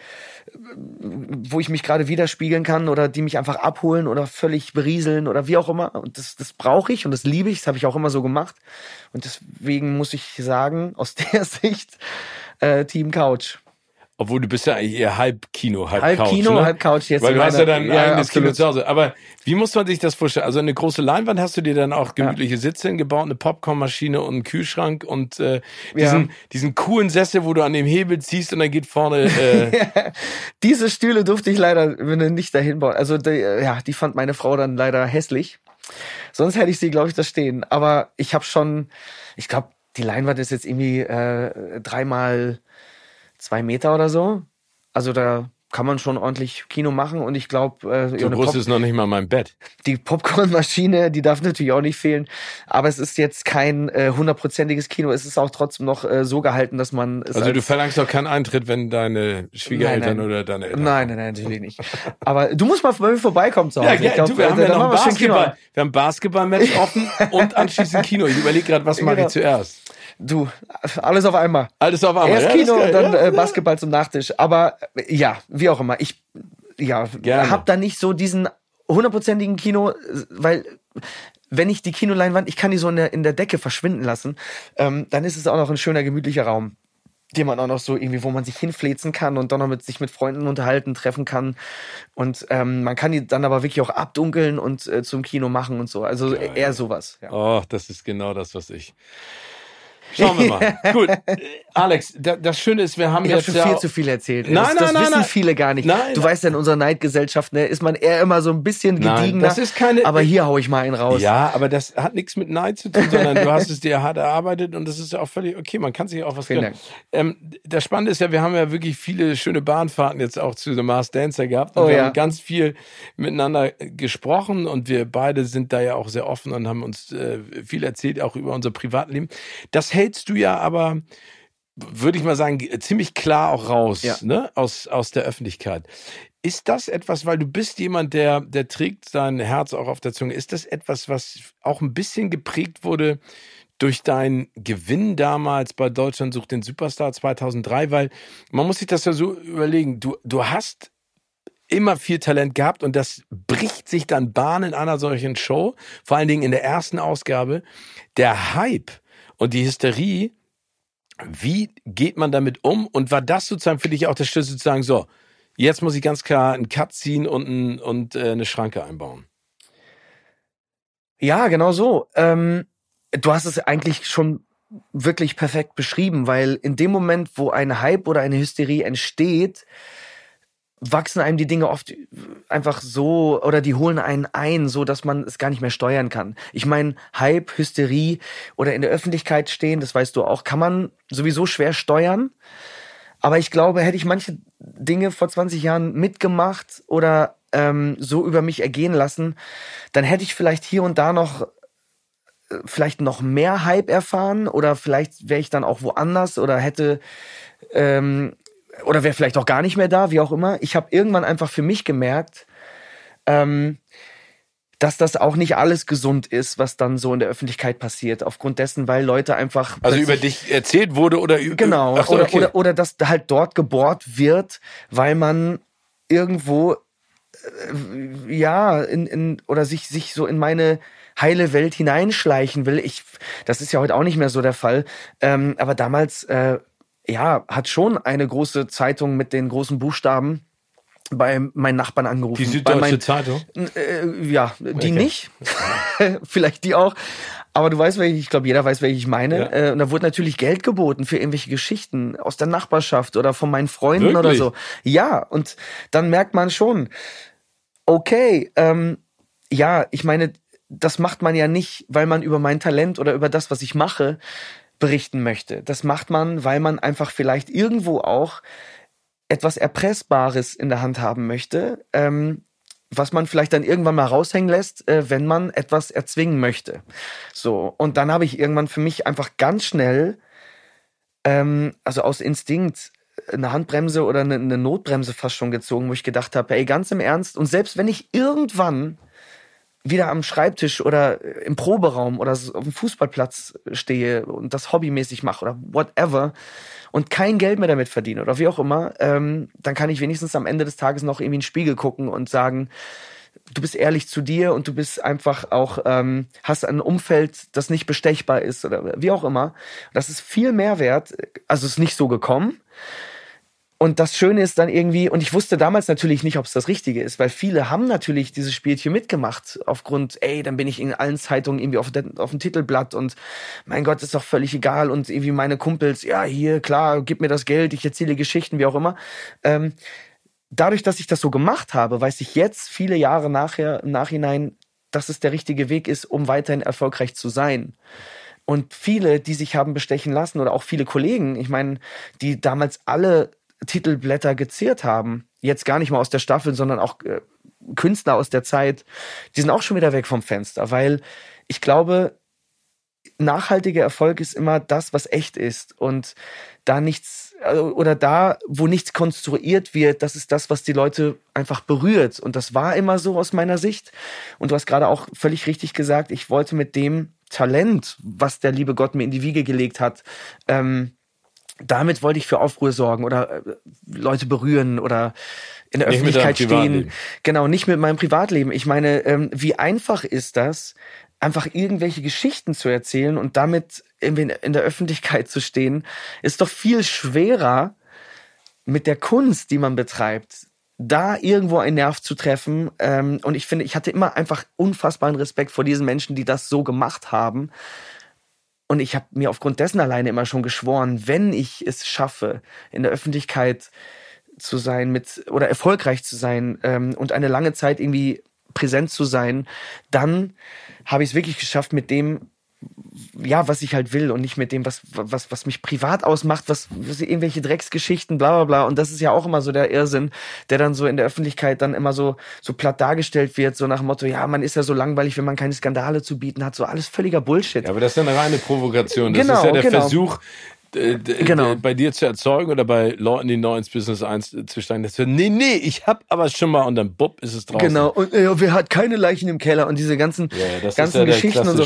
wo ich mich gerade widerspiegeln kann oder die mich einfach abholen oder völlig berieseln oder wie auch immer und das, das brauche ich und das liebe ich, das habe ich auch immer so gemacht und deswegen muss ich sagen, [laughs] aus der Sicht äh, Team Couch. Obwohl du bist ja eigentlich eher halb Kino, halb, halb Couch. Kino, ne? halb Couch jetzt. Weil du hast ja dein ja, eigenes absolut. Kino zu Hause. Aber wie muss man sich das vorstellen? Also eine große Leinwand hast du dir dann auch gemütliche ja. Sitze hingebaut, eine Popcornmaschine und einen Kühlschrank und äh, diesen, ja. diesen coolen Sessel, wo du an dem Hebel ziehst und dann geht vorne. Äh [laughs] Diese Stühle durfte ich leider nicht dahin bauen. Also die, ja, die fand meine Frau dann leider hässlich. Sonst hätte ich sie, glaube ich, da stehen. Aber ich habe schon, ich glaube, die Leinwand ist jetzt irgendwie äh, dreimal zwei Meter oder so. Also da kann man schon ordentlich Kino machen und ich glaube, äh, so groß Pop ist noch nicht mal mein Bett. Die Popcornmaschine, die darf natürlich auch nicht fehlen, aber es ist jetzt kein äh, hundertprozentiges Kino. Es ist auch trotzdem noch äh, so gehalten, dass man es also du verlangst doch keinen Eintritt, wenn deine Schwiegereltern nein, nein. oder deine Eltern nein, nein, nein, natürlich nicht. Aber du musst mal bei mir vorbeikommen zu Hause. Ja, glaub, du, wir, haben ja noch Basketball, wir haben Basketballmatch [laughs] offen und anschließend Kino. Ich überlege gerade, was genau. mache ich zuerst. Du, alles auf einmal. Alles auf einmal. Erst Kino, ja, dann äh, Basketball zum Nachtisch. Aber äh, ja, wie auch immer. Ich ja, Gerne. hab da nicht so diesen hundertprozentigen Kino, weil wenn ich die Kinoleinwand, ich kann die so in der, in der Decke verschwinden lassen, ähm, dann ist es auch noch ein schöner, gemütlicher Raum den man auch noch so irgendwie, wo man sich hinflezen kann und dann noch mit sich mit Freunden unterhalten, treffen kann. Und ähm, man kann die dann aber wirklich auch abdunkeln und äh, zum Kino machen und so. Also ja, eher ja. sowas. Ja. Oh, das ist genau das, was ich Schauen wir mal. [laughs] Gut. Alex, das Schöne ist, wir haben ich jetzt. Ich habe schon viel zu viel erzählt. Nein, das, nein, das nein, wissen nein. viele gar nicht. Nein, du weißt ja, in unserer Neidgesellschaft ne, ist man eher immer so ein bisschen gediegener. Nein, das ist keine. Aber hier hau ich mal einen raus. Ja, aber das hat nichts mit Neid zu tun, sondern du hast es dir hart erarbeitet und das ist ja auch völlig okay. Man kann sich auch was gönnen. Ähm, das Spannende ist ja, wir haben ja wirklich viele schöne Bahnfahrten jetzt auch zu The Mars Dancer gehabt und oh, wir ja. haben ganz viel miteinander gesprochen und wir beide sind da ja auch sehr offen und haben uns äh, viel erzählt, auch über unser Privatleben. Das hältst du ja aber würde ich mal sagen, ziemlich klar auch raus, ja. ne? Aus, aus der Öffentlichkeit. Ist das etwas, weil du bist jemand, der, der trägt sein Herz auch auf der Zunge, ist das etwas, was auch ein bisschen geprägt wurde durch deinen Gewinn damals bei Deutschland sucht den Superstar 2003? Weil man muss sich das ja so überlegen, du, du hast immer viel Talent gehabt und das bricht sich dann Bahn in einer solchen Show, vor allen Dingen in der ersten Ausgabe. Der Hype und die Hysterie wie geht man damit um? Und war das sozusagen für dich auch der Schlüssel zu sagen, so, jetzt muss ich ganz klar einen Cut ziehen und, ein, und äh, eine Schranke einbauen? Ja, genau so. Ähm, du hast es eigentlich schon wirklich perfekt beschrieben, weil in dem Moment, wo ein Hype oder eine Hysterie entsteht, wachsen einem die Dinge oft einfach so oder die holen einen ein, so dass man es gar nicht mehr steuern kann. Ich meine, Hype, Hysterie oder in der Öffentlichkeit stehen, das weißt du auch, kann man sowieso schwer steuern. Aber ich glaube, hätte ich manche Dinge vor 20 Jahren mitgemacht oder ähm, so über mich ergehen lassen, dann hätte ich vielleicht hier und da noch äh, vielleicht noch mehr Hype erfahren oder vielleicht wäre ich dann auch woanders oder hätte ähm, oder wäre vielleicht auch gar nicht mehr da, wie auch immer. Ich habe irgendwann einfach für mich gemerkt, ähm, dass das auch nicht alles gesund ist, was dann so in der Öffentlichkeit passiert, aufgrund dessen, weil Leute einfach. Also über dich erzählt wurde oder über. Genau, so, oder, okay. oder, oder dass halt dort gebohrt wird, weil man irgendwo äh, ja, in, in, oder sich, sich so in meine heile Welt hineinschleichen will. Ich, das ist ja heute auch nicht mehr so der Fall. Ähm, aber damals äh, ja, hat schon eine große Zeitung mit den großen Buchstaben bei meinen Nachbarn angerufen. Die Süddeutsche mein, Zeitung? Äh, ja, die okay. nicht. [laughs] Vielleicht die auch. Aber du weißt, welche, ich glaube, jeder weiß, welche ich meine. Ja. Äh, und da wurde natürlich Geld geboten für irgendwelche Geschichten aus der Nachbarschaft oder von meinen Freunden Wirklich? oder so. Ja, und dann merkt man schon, okay, ähm, ja, ich meine, das macht man ja nicht, weil man über mein Talent oder über das, was ich mache, berichten möchte. Das macht man, weil man einfach vielleicht irgendwo auch etwas Erpressbares in der Hand haben möchte, ähm, was man vielleicht dann irgendwann mal raushängen lässt, äh, wenn man etwas erzwingen möchte. So, und dann habe ich irgendwann für mich einfach ganz schnell, ähm, also aus Instinkt, eine Handbremse oder eine, eine Notbremse fast schon gezogen, wo ich gedacht habe, ey, ganz im Ernst, und selbst wenn ich irgendwann wieder am Schreibtisch oder im Proberaum oder auf dem Fußballplatz stehe und das hobbymäßig mache oder whatever und kein Geld mehr damit verdiene oder wie auch immer, ähm, dann kann ich wenigstens am Ende des Tages noch irgendwie in den Spiegel gucken und sagen, du bist ehrlich zu dir und du bist einfach auch, ähm, hast ein Umfeld, das nicht bestechbar ist oder wie auch immer. Das ist viel mehr wert. Also ist nicht so gekommen. Und das Schöne ist dann irgendwie, und ich wusste damals natürlich nicht, ob es das Richtige ist, weil viele haben natürlich dieses Spielchen mitgemacht, aufgrund, ey, dann bin ich in allen Zeitungen irgendwie auf, den, auf dem Titelblatt und mein Gott, ist doch völlig egal. Und irgendwie meine Kumpels, ja, hier, klar, gib mir das Geld, ich erzähle Geschichten, wie auch immer. Ähm, dadurch, dass ich das so gemacht habe, weiß ich jetzt, viele Jahre nachher, im Nachhinein, dass es der richtige Weg ist, um weiterhin erfolgreich zu sein. Und viele, die sich haben bestechen lassen oder auch viele Kollegen, ich meine, die damals alle Titelblätter geziert haben, jetzt gar nicht mal aus der Staffel, sondern auch äh, Künstler aus der Zeit, die sind auch schon wieder weg vom Fenster, weil ich glaube, nachhaltiger Erfolg ist immer das, was echt ist. Und da nichts äh, oder da, wo nichts konstruiert wird, das ist das, was die Leute einfach berührt. Und das war immer so aus meiner Sicht. Und du hast gerade auch völlig richtig gesagt, ich wollte mit dem Talent, was der liebe Gott mir in die Wiege gelegt hat, ähm, damit wollte ich für Aufruhr sorgen oder äh, Leute berühren oder in der nicht Öffentlichkeit stehen. Genau, nicht mit meinem Privatleben. Ich meine, ähm, wie einfach ist das, einfach irgendwelche Geschichten zu erzählen und damit in der Öffentlichkeit zu stehen, ist doch viel schwerer mit der Kunst, die man betreibt, da irgendwo einen Nerv zu treffen. Ähm, und ich finde, ich hatte immer einfach unfassbaren Respekt vor diesen Menschen, die das so gemacht haben. Und ich habe mir aufgrund dessen alleine immer schon geschworen, wenn ich es schaffe, in der Öffentlichkeit zu sein mit oder erfolgreich zu sein ähm, und eine lange Zeit irgendwie präsent zu sein, dann habe ich es wirklich geschafft, mit dem ja, was ich halt will und nicht mit dem, was, was, was mich privat ausmacht, was, was irgendwelche Drecksgeschichten, bla bla bla. Und das ist ja auch immer so der Irrsinn, der dann so in der Öffentlichkeit dann immer so, so platt dargestellt wird, so nach dem Motto, ja, man ist ja so langweilig, wenn man keine Skandale zu bieten hat, so alles völliger Bullshit. Ja, aber das ist ja eine reine Provokation. Das genau, ist ja der genau. Versuch, genau. bei dir zu erzeugen oder bei Leuten, die neu ins Business einzusteigen, das wird, nee, nee, ich hab aber schon mal und dann bupp ist es draußen. Genau, und äh, wer hat keine Leichen im Keller und diese ganzen, ja, ganzen ja Geschichten und so.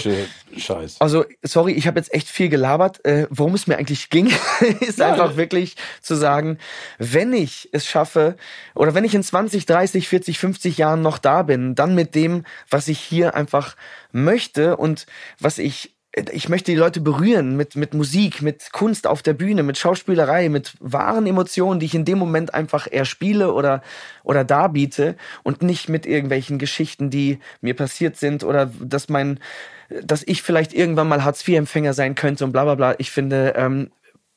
Scheiß. Also, sorry, ich habe jetzt echt viel gelabert. Äh, worum es mir eigentlich ging, [laughs] ist ja. einfach wirklich zu sagen, wenn ich es schaffe oder wenn ich in 20, 30, 40, 50 Jahren noch da bin, dann mit dem, was ich hier einfach möchte und was ich ich möchte die Leute berühren mit, mit Musik, mit Kunst auf der Bühne, mit Schauspielerei, mit wahren Emotionen, die ich in dem Moment einfach eher spiele oder, oder darbiete und nicht mit irgendwelchen Geschichten, die mir passiert sind oder dass mein, dass ich vielleicht irgendwann mal Hartz-IV-Empfänger sein könnte und bla bla bla. Ich finde, ähm,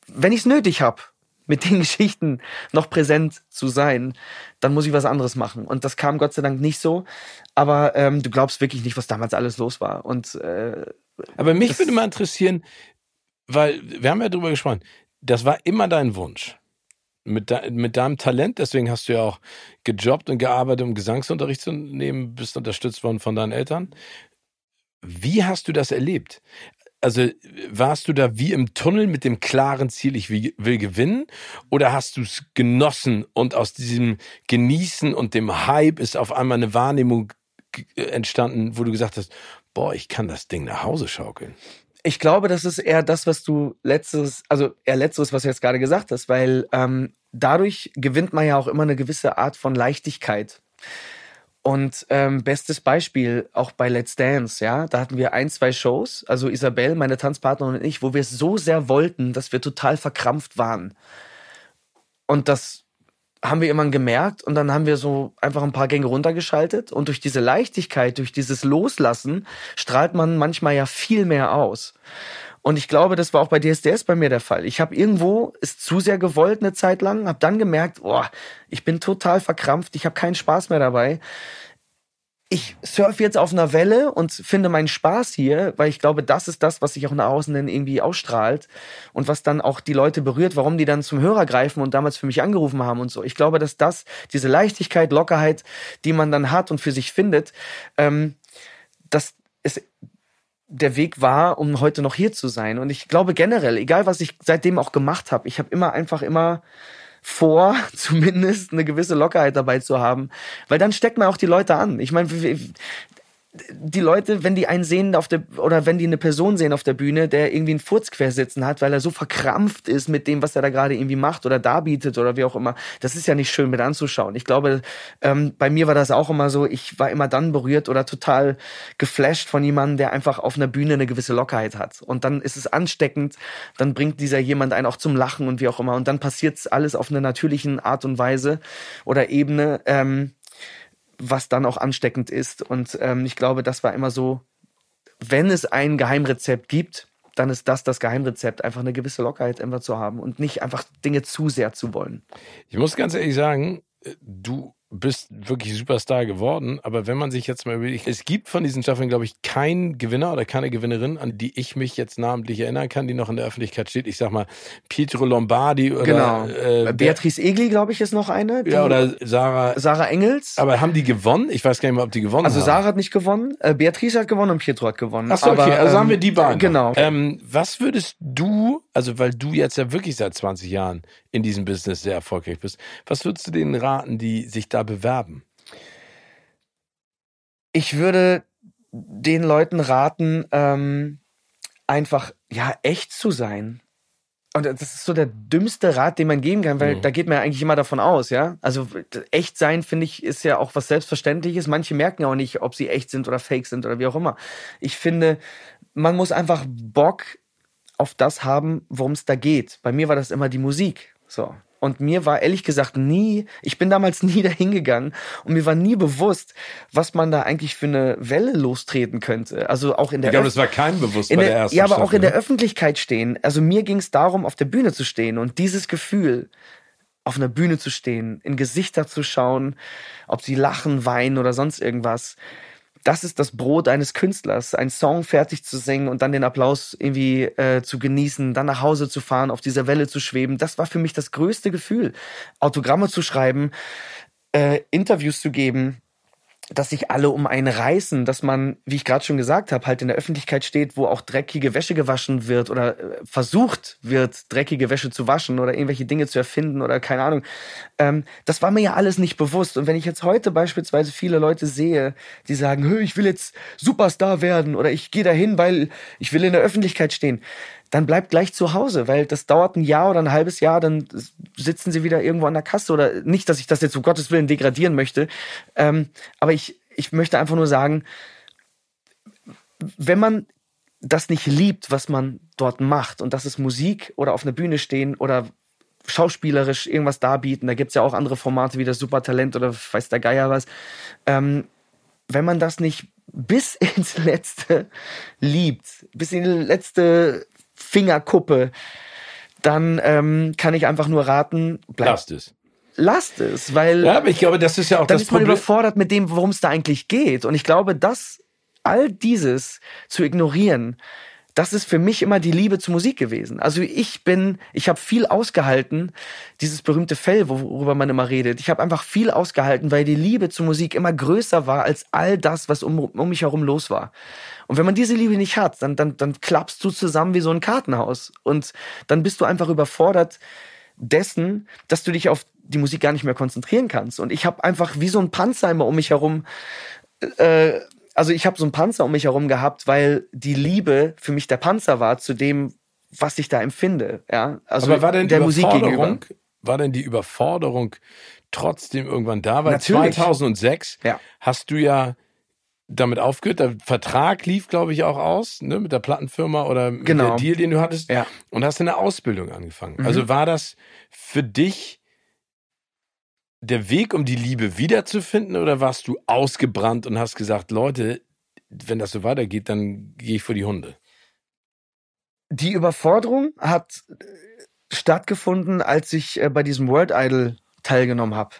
wenn ich es nötig habe, mit den [laughs] Geschichten noch präsent zu sein, dann muss ich was anderes machen. Und das kam Gott sei Dank nicht so. Aber ähm, du glaubst wirklich nicht, was damals alles los war. Und äh, aber mich würde mal interessieren, weil wir haben ja drüber gesprochen, das war immer dein Wunsch. Mit, de mit deinem Talent, deswegen hast du ja auch gejobbt und gearbeitet, um Gesangsunterricht zu nehmen, bist unterstützt worden von deinen Eltern. Wie hast du das erlebt? Also warst du da wie im Tunnel mit dem klaren Ziel, ich will, will gewinnen? Oder hast du es genossen und aus diesem Genießen und dem Hype ist auf einmal eine Wahrnehmung entstanden, wo du gesagt hast, boah, ich kann das Ding nach Hause schaukeln. Ich glaube, das ist eher das, was du letztes, also eher letzteres, was du jetzt gerade gesagt hast, weil ähm, dadurch gewinnt man ja auch immer eine gewisse Art von Leichtigkeit. Und ähm, bestes Beispiel auch bei Let's Dance, ja, da hatten wir ein, zwei Shows, also Isabel, meine Tanzpartnerin und ich, wo wir es so sehr wollten, dass wir total verkrampft waren. Und das haben wir irgendwann gemerkt und dann haben wir so einfach ein paar Gänge runtergeschaltet und durch diese Leichtigkeit, durch dieses Loslassen strahlt man manchmal ja viel mehr aus. Und ich glaube, das war auch bei DSDS bei mir der Fall. Ich habe irgendwo es zu sehr gewollt eine Zeit lang, habe dann gemerkt, boah, ich bin total verkrampft, ich habe keinen Spaß mehr dabei ich surfe jetzt auf einer Welle und finde meinen Spaß hier, weil ich glaube, das ist das, was sich auch nach außen dann irgendwie ausstrahlt und was dann auch die Leute berührt, warum die dann zum Hörer greifen und damals für mich angerufen haben und so. Ich glaube, dass das, diese Leichtigkeit, Lockerheit, die man dann hat und für sich findet, ähm, dass es der Weg war, um heute noch hier zu sein. Und ich glaube generell, egal was ich seitdem auch gemacht habe, ich habe immer einfach immer vor, [laughs] zumindest eine gewisse Lockerheit dabei zu haben, weil dann steckt man auch die Leute an. Ich meine, die Leute, wenn die einen sehen auf der oder wenn die eine Person sehen auf der Bühne, der irgendwie einen Furz quersitzen hat, weil er so verkrampft ist mit dem, was er da gerade irgendwie macht oder darbietet oder wie auch immer, das ist ja nicht schön mit anzuschauen. Ich glaube, ähm, bei mir war das auch immer so, ich war immer dann berührt oder total geflasht von jemandem, der einfach auf einer Bühne eine gewisse Lockerheit hat. Und dann ist es ansteckend, dann bringt dieser jemand einen auch zum Lachen und wie auch immer. Und dann passiert alles auf einer natürlichen Art und Weise oder Ebene. Ähm, was dann auch ansteckend ist. Und ähm, ich glaube, das war immer so, wenn es ein Geheimrezept gibt, dann ist das das Geheimrezept, einfach eine gewisse Lockerheit immer zu haben und nicht einfach Dinge zu sehr zu wollen. Ich muss ganz ehrlich sagen, äh, du bist wirklich Superstar geworden. Aber wenn man sich jetzt mal überlegt, es gibt von diesen Staffeln, glaube ich, keinen Gewinner oder keine Gewinnerin, an die ich mich jetzt namentlich erinnern kann, die noch in der Öffentlichkeit steht. Ich sag mal, Pietro Lombardi oder genau. Äh, Beatrice Egli, glaube ich, ist noch eine. ja, oder Sarah. Sarah Engels. Aber haben die gewonnen? Ich weiß gar nicht mehr, ob die gewonnen also haben. Also Sarah hat nicht gewonnen, äh, Beatrice hat gewonnen und Pietro hat gewonnen. Ach so, okay, also ähm, haben wir die beiden. Genau. Ähm, was würdest du, also weil du jetzt ja wirklich seit 20 Jahren in diesem Business sehr erfolgreich bist, was würdest du denen raten, die sich da bewerben? ich würde den Leuten raten, ähm, einfach ja echt zu sein. Und das ist so der dümmste Rat, den man geben kann, weil mhm. da geht man ja eigentlich immer davon aus, ja. Also echt sein, finde ich, ist ja auch was Selbstverständliches. Manche merken auch nicht, ob sie echt sind oder fake sind oder wie auch immer. Ich finde, man muss einfach Bock auf das haben, worum es da geht. Bei mir war das immer die Musik. So. Und mir war ehrlich gesagt nie, ich bin damals [laughs] nie dahin gegangen und mir war nie bewusst, was man da eigentlich für eine Welle lostreten könnte. Also auch in der Ich glaube, das war keinem bewusst bei der, der ersten Ja, aber Staffel, auch in der ne? Öffentlichkeit stehen. Also mir ging es darum, auf der Bühne zu stehen und dieses Gefühl, auf einer Bühne zu stehen, in Gesichter zu schauen, ob sie lachen, weinen oder sonst irgendwas das ist das Brot eines Künstlers, einen Song fertig zu singen und dann den Applaus irgendwie äh, zu genießen, dann nach Hause zu fahren, auf dieser Welle zu schweben. Das war für mich das größte Gefühl. Autogramme zu schreiben, äh, Interviews zu geben, dass sich alle um einen reißen, dass man, wie ich gerade schon gesagt habe, halt in der Öffentlichkeit steht, wo auch dreckige Wäsche gewaschen wird oder äh, versucht wird, dreckige Wäsche zu waschen oder irgendwelche Dinge zu erfinden oder keine Ahnung. Ähm, das war mir ja alles nicht bewusst. Und wenn ich jetzt heute beispielsweise viele Leute sehe, die sagen, ich will jetzt Superstar werden oder ich gehe dahin, weil ich will in der Öffentlichkeit stehen, dann bleibt gleich zu Hause, weil das dauert ein Jahr oder ein halbes Jahr, dann sitzen sie wieder irgendwo an der Kasse oder nicht, dass ich das jetzt um Gottes Willen degradieren möchte, ähm, aber ich, ich möchte einfach nur sagen, wenn man das nicht liebt, was man dort macht, und das ist Musik oder auf einer Bühne stehen oder schauspielerisch irgendwas darbieten, da gibt's ja auch andere Formate wie das Supertalent oder weiß der Geier was, ähm, wenn man das nicht bis [laughs] ins Letzte liebt, bis in die letzte Fingerkuppe, dann ähm, kann ich einfach nur raten, bleibt. Lasst es. Lasst es, weil. Ja, aber ich glaube, das ist ja auch dann das ist man Problem. überfordert mit dem, worum es da eigentlich geht. Und ich glaube, das, all dieses zu ignorieren, das ist für mich immer die Liebe zur Musik gewesen. Also ich bin, ich habe viel ausgehalten, dieses berühmte Fell, worüber man immer redet. Ich habe einfach viel ausgehalten, weil die Liebe zur Musik immer größer war als all das, was um, um mich herum los war. Und wenn man diese Liebe nicht hat, dann, dann, dann klappst du zusammen wie so ein Kartenhaus. Und dann bist du einfach überfordert dessen, dass du dich auf die Musik gar nicht mehr konzentrieren kannst. Und ich habe einfach wie so ein Panzer immer um mich herum äh, also ich habe so einen Panzer um mich herum gehabt, weil die Liebe für mich der Panzer war zu dem, was ich da empfinde. Ja, also Aber war denn der die Musik Überforderung, gegenüber. war denn die Überforderung trotzdem irgendwann da? Weil Natürlich. 2006 Ja. hast du ja damit aufgehört, der Vertrag lief, glaube ich, auch aus, ne, mit der Plattenfirma oder mit Genau. der Deal, den du hattest, Ja. und hast eine Ausbildung angefangen. Mhm. Also war das für dich der Weg, um die Liebe wiederzufinden, oder warst du ausgebrannt und hast gesagt, Leute, wenn das so weitergeht, dann gehe ich vor die Hunde? Die Überforderung hat äh, stattgefunden, als ich äh, bei diesem World Idol teilgenommen habe.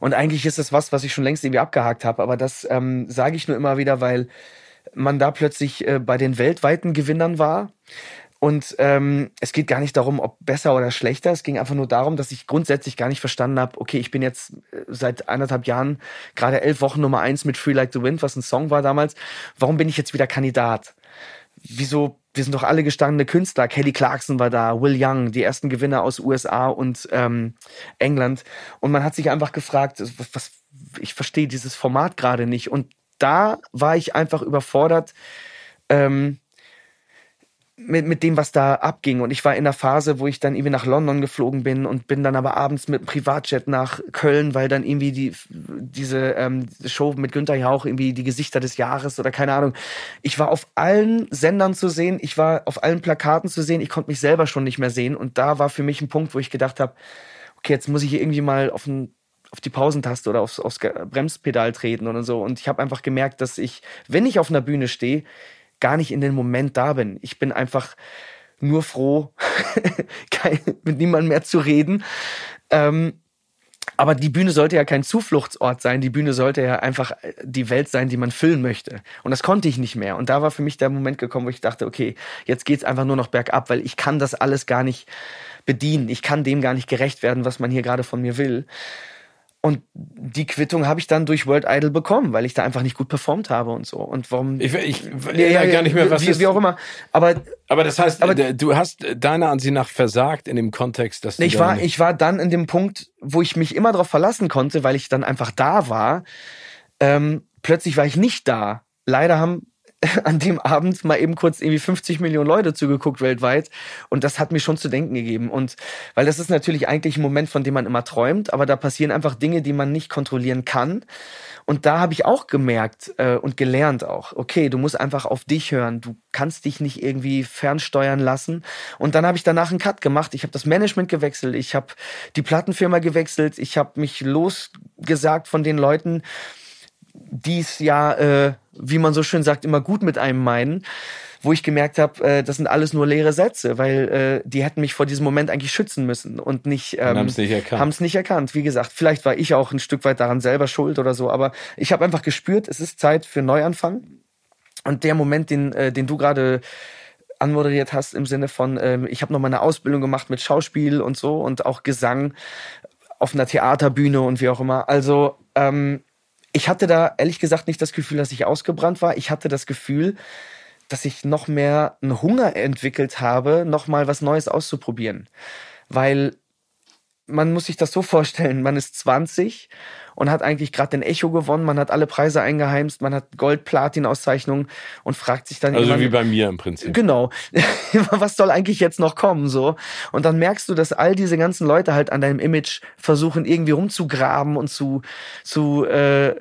Und eigentlich ist das was, was ich schon längst irgendwie abgehakt habe, aber das ähm, sage ich nur immer wieder, weil man da plötzlich äh, bei den weltweiten Gewinnern war. Und ähm, es geht gar nicht darum, ob besser oder schlechter. Es ging einfach nur darum, dass ich grundsätzlich gar nicht verstanden habe, okay, ich bin jetzt äh, seit anderthalb Jahren gerade elf Wochen Nummer eins mit Free Like the Wind, was ein Song war damals. Warum bin ich jetzt wieder Kandidat? Wieso? Wir sind doch alle gestandene Künstler. Kelly Clarkson war da, Will Young, die ersten Gewinner aus USA und ähm, England. Und man hat sich einfach gefragt, was, was ich verstehe dieses Format gerade nicht. Und da war ich einfach überfordert. Ähm, mit, mit dem, was da abging. Und ich war in der Phase, wo ich dann irgendwie nach London geflogen bin und bin dann aber abends mit dem Privatjet nach Köln, weil dann irgendwie die, diese ähm, Show mit Günther Jauch irgendwie die Gesichter des Jahres oder keine Ahnung. Ich war auf allen Sendern zu sehen, ich war auf allen Plakaten zu sehen, ich konnte mich selber schon nicht mehr sehen. Und da war für mich ein Punkt, wo ich gedacht habe, okay, jetzt muss ich irgendwie mal auf ein auf die Pausentaste oder aufs, aufs Bremspedal treten oder so. Und ich habe einfach gemerkt, dass ich, wenn ich auf einer Bühne stehe, gar nicht in den Moment da bin. Ich bin einfach nur froh, [laughs] mit niemandem mehr zu reden. Ähm, aber die Bühne sollte ja kein Zufluchtsort sein. Die Bühne sollte ja einfach die Welt sein, die man füllen möchte. Und das konnte ich nicht mehr. Und da war für mich der Moment gekommen, wo ich dachte, okay, jetzt geht's einfach nur noch bergab, weil ich kann das alles gar nicht bedienen. Ich kann dem gar nicht gerecht werden, was man hier gerade von mir will. Und die Quittung habe ich dann durch World Idol bekommen, weil ich da einfach nicht gut performt habe und so. Und warum? Ich, ich ja, ja, gar nicht mehr, was wie, wie auch immer. Aber aber das heißt, Aber- aber, du hast deiner Ansicht nach versagt in dem Kontext, dass du ich war, ich war dann in dem Punkt, wo ich mich immer darauf verlassen konnte, weil ich dann einfach da war. Ähm, plötzlich war ich nicht da. Leider haben an dem Abend mal eben kurz irgendwie 50 Millionen Leute zugeguckt weltweit. Und das hat mir schon zu denken gegeben. Und weil das ist natürlich eigentlich ein Moment, von dem man immer träumt, aber da passieren einfach Dinge, die man nicht kontrollieren kann. Und da habe ich auch gemerkt äh, und gelernt auch, okay, du musst einfach auf dich hören. Du kannst dich nicht irgendwie fernsteuern lassen. Und dann habe ich danach einen Cut gemacht. Ich habe das Management gewechselt. Ich habe die Plattenfirma gewechselt. Ich habe mich losgesagt von den Leuten, die es ja, äh, wie man so schön sagt, immer gut mit einem meinen. Wo ich gemerkt habe, äh, das sind alles nur leere Sätze, weil äh, die hätten mich vor diesem Moment eigentlich schützen müssen und nicht ähm, haben's nicht erkannt. haben es nicht erkannt. Wie gesagt, vielleicht war ich auch ein Stück weit daran selber schuld oder so, aber ich habe einfach gespürt, es ist Zeit für Neuanfang. Und der Moment, den, äh, den du gerade anmoderiert hast, im Sinne von, ähm, ich habe noch mal eine Ausbildung gemacht mit Schauspiel und so und auch Gesang auf einer Theaterbühne und wie auch immer. Also ähm, ich hatte da ehrlich gesagt nicht das Gefühl, dass ich ausgebrannt war. Ich hatte das Gefühl, dass ich noch mehr einen Hunger entwickelt habe, noch mal was Neues auszuprobieren. Weil man muss sich das so vorstellen, man ist 20 und hat eigentlich gerade den Echo gewonnen. Man hat alle Preise eingeheimst, man hat Gold-Platin-Auszeichnungen und fragt sich dann Also wie bei mir im Prinzip. Genau. [laughs] Was soll eigentlich jetzt noch kommen so? Und dann merkst du, dass all diese ganzen Leute halt an deinem Image versuchen irgendwie rumzugraben und zu zu äh,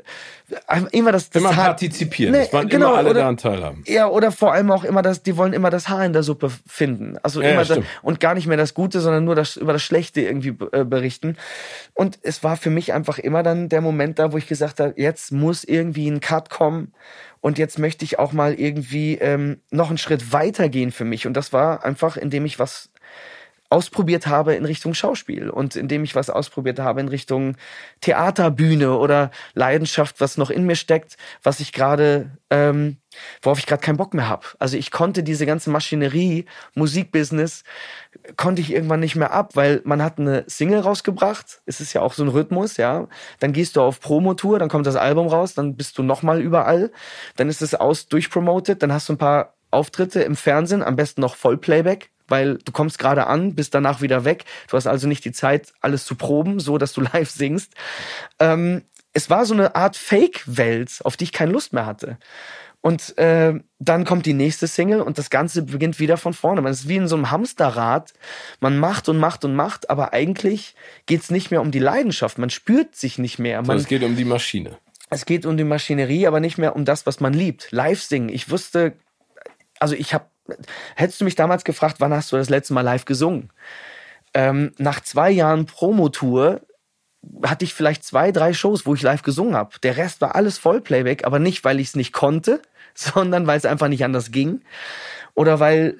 immer das, das immer Haar, partizipieren. Nee, das genau, immer alle oder, daran teilhaben. Ja, oder vor allem auch immer das, die wollen immer das Haar in der Suppe finden. Also ja, immer ja, das, und gar nicht mehr das Gute, sondern nur das über das Schlechte irgendwie äh, berichten. Und es war für mich einfach immer dann der Moment da, wo ich gesagt habe, jetzt muss irgendwie ein Cut kommen und jetzt möchte ich auch mal irgendwie ähm, noch einen Schritt weiter gehen für mich. Und das war einfach, indem ich was ausprobiert habe in Richtung Schauspiel und indem ich was ausprobiert habe in Richtung Theaterbühne oder Leidenschaft, was noch in mir steckt, was ich gerade, ähm, worauf ich gerade keinen Bock mehr habe. Also ich konnte diese ganze Maschinerie, Musikbusiness, konnte ich irgendwann nicht mehr ab, weil man hat eine Single rausgebracht, es ist ja auch so ein Rhythmus, ja. Dann gehst du auf Promotour, dann kommt das Album raus, dann bist du nochmal überall, dann ist es aus durchpromoted, dann hast du ein paar Auftritte im Fernsehen, am besten noch Vollplayback, weil du kommst gerade an, bist danach wieder weg. Du hast also nicht die Zeit, alles zu proben, so dass du [laughs] live singst. Ähm, es war so eine Art Fake-Welt, auf die ich keine Lust mehr hatte. Und äh, dann kommt die nächste Single und das Ganze beginnt wieder von vorne. Man ist wie in so einem Hamsterrad. Man macht und macht und macht, aber eigentlich geht's nicht mehr um die Leidenschaft. Man spürt sich nicht mehr. Man, es geht um die Maschine. Es geht um die Maschinerie, aber nicht mehr um das, was man liebt. Live singen. Ich wusste, also ich habe Hättest du mich damals gefragt, wann hast du das letzte Mal live gesungen? Ähm, nach zwei Jahren Promotour hatte ich vielleicht zwei, drei Shows, wo ich live gesungen habe. Der Rest war alles Vollplayback, aber nicht, weil ich es nicht konnte, [laughs] sondern weil es einfach nicht anders ging. Oder weil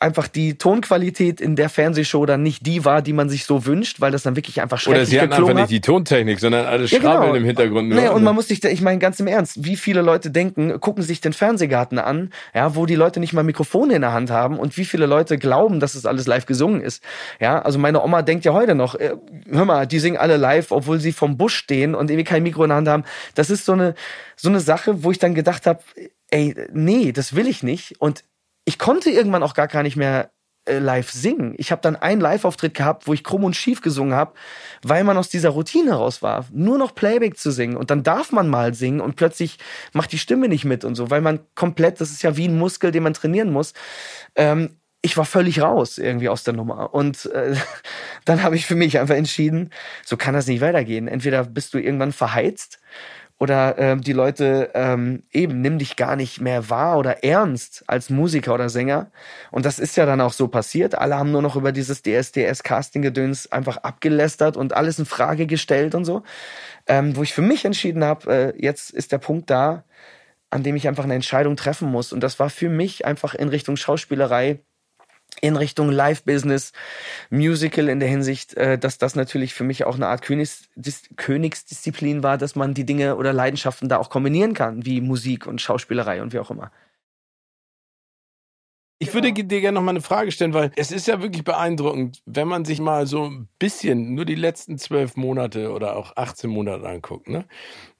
einfach die Tonqualität in der Fernsehshow dann nicht die war, die man sich so wünscht, weil das dann wirklich einfach schrecklich Oder sie hatten einfach nicht die Tontechnik, sondern alles ja, genau. im Hintergrund. Nur. Nee, und man muss sich, ich meine ganz im Ernst, wie viele Leute denken, gucken sich den Fernsehgarten an, ja, wo die Leute nicht mal Mikrofone in der Hand haben und wie viele Leute glauben, dass es alles live gesungen ist. Ja, also meine Oma denkt ja heute noch, äh, hör mal, die singen alle live, obwohl sie vom Busch stehen und irgendwie kein Mikro in der Hand haben. Das ist so eine, so eine Sache, wo ich dann gedacht habe, ey, nee, das will ich nicht. Und ich konnte irgendwann auch gar, gar nicht mehr äh, live singen. Ich habe dann einen Live-Auftritt gehabt, wo ich krumm und schief gesungen habe, weil man aus dieser Routine raus war, nur noch Playback zu singen. Und dann darf man mal singen und plötzlich macht die Stimme nicht mit und so, weil man komplett, das ist ja wie ein Muskel, den man trainieren muss. Ähm, ich war völlig raus irgendwie aus der Nummer. Und äh, [laughs] dann habe ich für mich einfach entschieden, so kann das nicht weitergehen. Entweder bist du irgendwann verheizt oder ähm, die Leute ähm, eben nimm dich gar nicht mehr wahr oder ernst als Musiker oder Sänger. Und das ist ja dann auch so passiert. Alle haben nur noch über dieses DSDS-Casting-Gedöns einfach abgelästert und alles in Frage gestellt und so. Ähm, wo ich für mich entschieden habe, äh, jetzt ist der Punkt da, an dem ich einfach eine Entscheidung treffen muss. Und das war für mich einfach in Richtung Schauspielerei in Richtung Live-Business, Musical in der Hinsicht, äh, dass das natürlich für mich auch eine Art Königs Königsdisziplin war, dass man die Dinge oder Leidenschaften da auch kombinieren kann, wie Musik und Schauspielerei und wie auch immer. Ich würde dir gerne noch mal eine Frage stellen, weil es ist ja wirklich beeindruckend, wenn man sich mal so ein bisschen nur die letzten zwölf Monate oder auch 18 Monate anguckt. Ne?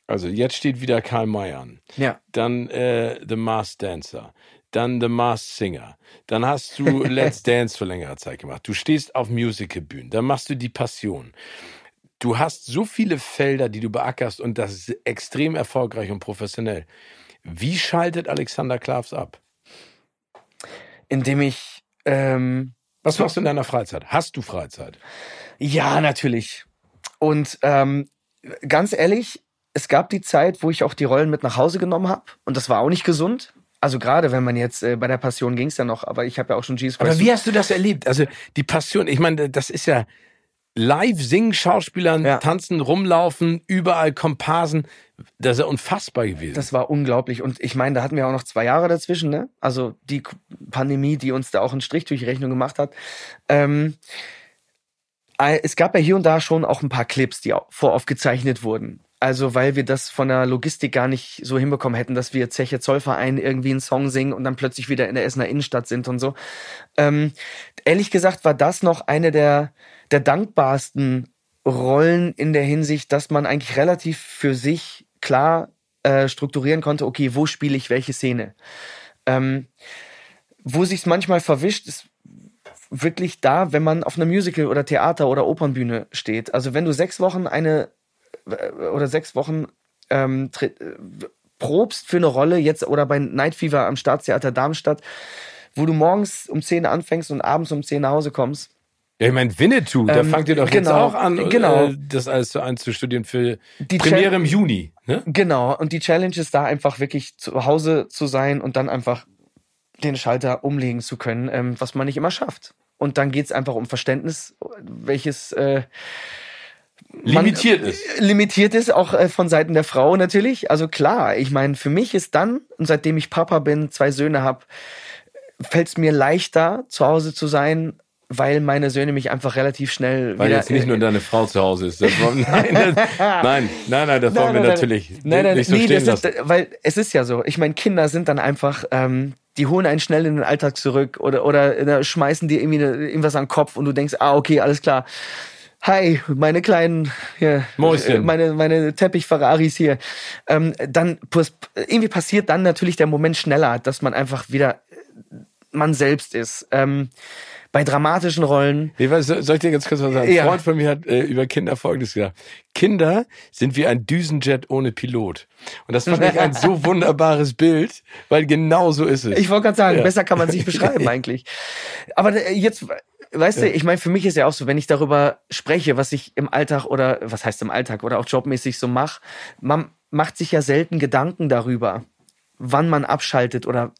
Also jetzt steht wieder Karl May an. Ja. Dann äh, The Masked Dancer dann The Masked Singer, dann hast du [laughs] Let's Dance für längere Zeit gemacht, du stehst auf Musicalbühnen, dann machst du die Passion. Du hast so viele Felder, die du beackerst und das ist extrem erfolgreich und professionell. Wie schaltet Alexander Klavs ab? Indem ich. Ähm, Was machst du in deiner Freizeit? Hast du Freizeit? Ja, natürlich. Und ähm, ganz ehrlich, es gab die Zeit, wo ich auch die Rollen mit nach Hause genommen habe. Und das war auch nicht gesund. Also gerade wenn man jetzt äh, bei der Passion ging es ja noch, aber ich habe ja auch schon Jesus Christ. Aber wie hast du das erlebt? Also die Passion, ich meine, das ist ja live singen, Schauspielern, ja. tanzen, rumlaufen, überall Komparsen. Das ist ja unfassbar gewesen. Das war unglaublich. Und ich meine, da hatten wir auch noch zwei Jahre dazwischen, ne? Also die Pandemie, die uns da auch einen Strich durch die Rechnung gemacht hat. Ähm, es gab ja hier und da schon auch ein paar Clips, die voraufgezeichnet wurden. Also, weil wir das von der Logistik gar nicht so hinbekommen hätten, dass wir Zeche Zollverein irgendwie einen Song singen und dann plötzlich wieder in der Essener Innenstadt sind und so. Ähm, ehrlich gesagt war das noch eine der, der dankbarsten Rollen in der Hinsicht, dass man eigentlich relativ für sich klar äh, strukturieren konnte, okay, wo spiele ich welche Szene. Ähm, wo sich's manchmal verwischt, ist wirklich da, wenn man auf einer Musical- oder Theater- oder Opernbühne steht. Also wenn du sechs Wochen eine oder sechs Wochen ähm, äh, probst für eine Rolle jetzt oder bei Night Fever am Staatstheater Darmstadt, wo du morgens um 10 anfängst und abends um 10 nach Hause kommst. Ja, ich meine, Winnetou, da Ähm, fangt ihr doch genau, jetzt auch an, genau. äh, das alles so einzustudieren für Die Premiere Chal- im Juni. Ne? Genau, und die Challenge ist da einfach wirklich zu Hause zu sein und dann einfach den Schalter umlegen zu können, ähm, was man nicht immer schafft. Und dann geht's einfach um Verständnis, welches äh, man- Limitiert ist. limitiert ist, auch äh, von Seiten der Frau natürlich. Also klar, ich meine, für mich ist dann, und seitdem ich Papa bin, zwei Söhne habe, fällt es mir leichter, zu Hause zu sein, weil meine Söhne mich einfach relativ schnell Weil wieder jetzt nicht nur deine Frau zu Hause ist. Das wollen, [laughs] nein, das, nein, nein, nein, das wollen wir natürlich nein, nein, nicht so nee, stehen das lassen. ist, weil es ist ja so. Ich meine, Kinder sind dann einfach, ähm, die holen einen schnell in den Alltag zurück oder oder äh, schmeißen dir irgendwie eine, irgendwas an den Kopf und du denkst, ah okay, alles klar. Hi, meine kleinen, hier, Mäuschen. äh, meine meine Teppich-Ferraris hier. Ähm, dann irgendwie passiert dann natürlich der Moment schneller, dass man einfach wieder äh, man selbst ist. Ähm, bei dramatischen Rollen Nee, was, soll ich dir ganz kurz was sagen? Ein Ja. Freund von mir hat äh, über Kinder Folgendes gesagt. Kinder sind wie ein Düsenjet ohne Pilot. Und das fand ich ein so [laughs] wunderbares Bild, weil genau so ist es. Ich wollte gerade sagen, Ja. besser kann man es nicht [laughs] beschreiben eigentlich. Aber äh, jetzt, weißt du, ich meine, für mich ist ja auch so, wenn ich darüber spreche, was ich im Alltag oder was heißt im Alltag oder auch jobmäßig so mache, man macht sich ja selten Gedanken darüber, wann man abschaltet oder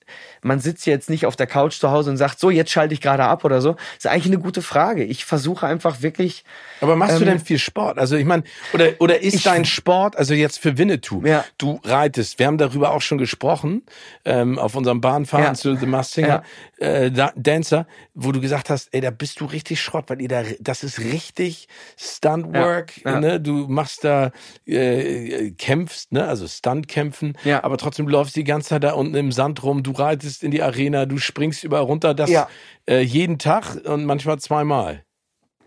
man sitzt jetzt nicht auf der Couch zu Hause und sagt, so, jetzt schalte ich gerade ab oder so. ist eigentlich eine gute Frage. Ich versuche einfach wirklich, Aber machst du Ähm, denn viel Sport? Also ich meine, oder oder ist ich- dein Sport, also jetzt für Winnetou, Ja. du reitest, wir haben darüber auch schon gesprochen, ähm, auf unserem Bahnfahren Ja. zu The Masked Singer, äh, da, Dancer, wo du gesagt hast, ey, da bist du richtig Schrott, weil ihr da, das ist richtig Stuntwork, Ja, ja. ne? Du machst da, äh, kämpfst, ne? Also Stuntkämpfen, Ja. aber trotzdem läufst die ganze Zeit da unten im Sand rum, du reitest in die Arena, du springst überall runter, das Ja. äh, jeden Tag und manchmal zweimal.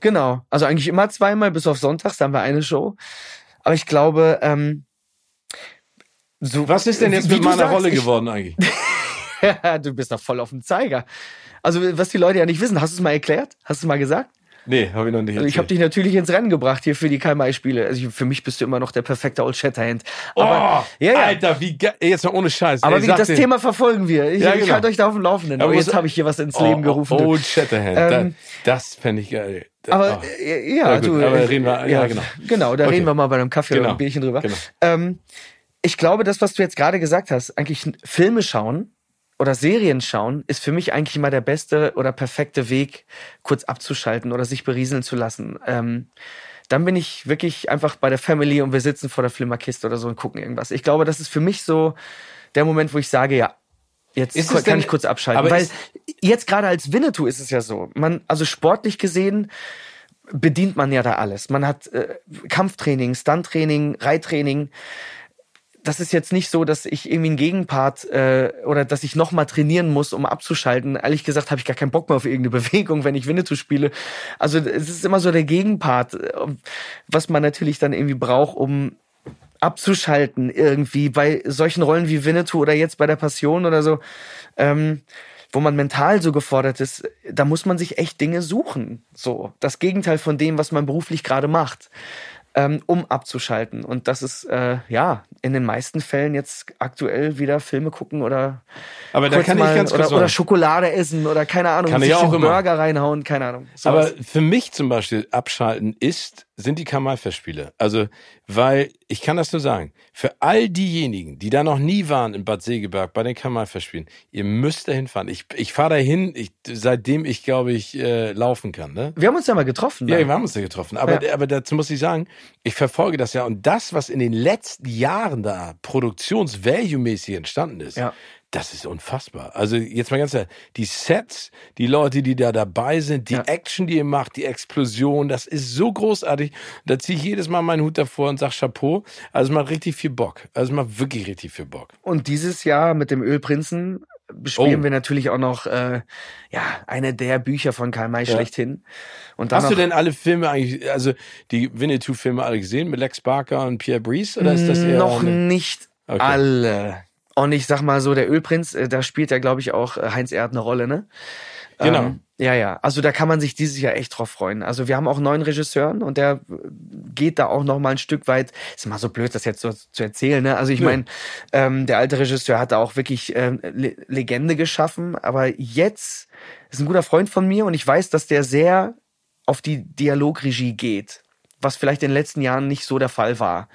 genau, also eigentlich immer zweimal, bis auf Sonntags, da haben wir eine Show. Aber ich glaube, ähm, so, Was ist denn jetzt mit meiner sagst, Rolle geworden eigentlich? [laughs] du bist doch voll auf dem Zeiger. Also, was die Leute ja nicht wissen, hast du es mal erklärt? Hast du es mal gesagt? Nee, habe ich noch nicht Also ich habe erzählt. dich natürlich ins Rennen gebracht hier für die Karl-May-Spiele. Also ich- für mich bist du immer noch der perfekte Old Shatterhand. Aber, oh, ja, ja. Alter, wie geil. Jetzt mal ohne Scheiß. aber Ey, wie, das den- Thema verfolgen wir. Ich, Ja, ich genau. halte euch da auf dem Laufenden. Aber Aber muss- jetzt habe ich hier was ins Oh, Leben gerufen. du. Old Shatterhand. Ähm, da, das fände ich geil. Aber oh. Ja, ja, gut, du, aber äh, reden wir- ja, genau. Genau, da Okay. reden wir mal bei einem Kaffee oder Genau, einem Bierchen drüber. genau. Ähm, ich glaube, das, was du jetzt gerade gesagt hast, eigentlich Filme schauen oder Serien schauen, ist für mich eigentlich immer der beste oder perfekte Weg, kurz abzuschalten oder sich berieseln zu lassen. Ähm, dann bin ich wirklich einfach bei der Family und wir sitzen vor der Flimmerkiste oder so und gucken irgendwas. Ich glaube, das ist für mich so der Moment, wo ich sage, ja, jetzt kann denn- ich kurz abschalten. aber Weil jetzt gerade als Winnetou ist es ja so. Man, also sportlich gesehen, bedient man ja da alles. Man hat äh, Kampftraining, Stunttraining, Reittraining. Das ist jetzt nicht so, dass ich irgendwie einen Gegenpart äh, oder dass ich nochmal trainieren muss, um abzuschalten. Ehrlich gesagt habe ich gar keinen Bock mehr auf irgendeine [laughs] Bewegung, wenn ich Winnetou spiele. Also es ist immer so der Gegenpart, äh, was man natürlich dann irgendwie braucht, um abzuschalten irgendwie bei solchen Rollen wie Winnetou oder jetzt bei der Passion oder so, ähm, wo man mental so gefordert ist, da muss man sich echt Dinge suchen. So das Gegenteil von dem, was man beruflich gerade macht, ähm, um abzuschalten. Und das ist äh, ja in den meisten Fällen jetzt aktuell wieder Filme gucken oder Aber da kann ich mal- ganz kurz oder, oder sagen. Schokolade essen oder keine Ahnung, Kann ich sich auch einen immer. Burger reinhauen, keine Ahnung. Aber Sowas. für mich zum Beispiel abschalten ist, sind die Kamalfestspiele. Also, weil, ich kann das nur sagen, für all diejenigen, die da noch nie waren in Bad Segeberg bei den Kamalfestspielen, ihr müsst dahin fahren. Ich, ich fahre dahin, ich, seitdem ich, glaube ich, äh, laufen kann. Ne? wir haben uns ja mal getroffen. Ja, da. wir haben uns ja getroffen. Aber, Ja. aber dazu muss ich sagen, ich verfolge das ja. Und das, was in den letzten Jahren da produktions-value-mäßig entstanden ist, Ja. Das ist unfassbar. Also jetzt mal ganz ehrlich, die Sets, die Leute, die da dabei sind, die Ja. Action, die ihr macht, die Explosion, das ist so großartig. Da ziehe ich jedes Mal meinen Hut davor und sag Chapeau. Also es macht richtig viel Bock. Also es macht wirklich richtig viel Bock. Und dieses Jahr mit dem Ölprinzen bespielen Oh. wir natürlich auch noch äh, ja eine der Bücher von Karl May Ja. schlechthin. Und Hast du denn alle Filme eigentlich, also die Winnetou-Filme alle gesehen mit Lex Barker und Pierre Brice? Oder ist das eher noch eine- nicht Okay. alle? Und ich sag mal so, der Ölprinz, äh, da spielt ja, glaube ich, auch äh, Heinz Erd eine Rolle, ne? Genau. Ähm, ja, ja. Also da kann man sich dieses Jahr echt drauf freuen. Also wir haben auch einen neuen Regisseuren und der geht da auch noch mal ein Stück weit. Ist immer so blöd, das jetzt so zu erzählen. Ne? Also ich Ja. meine, ähm, der alte Regisseur hat da auch wirklich ähm, Le Legende geschaffen. Aber jetzt ist ein guter Freund von mir und ich weiß, dass der sehr auf die Dialogregie geht, was vielleicht in den letzten Jahren nicht so der Fall war.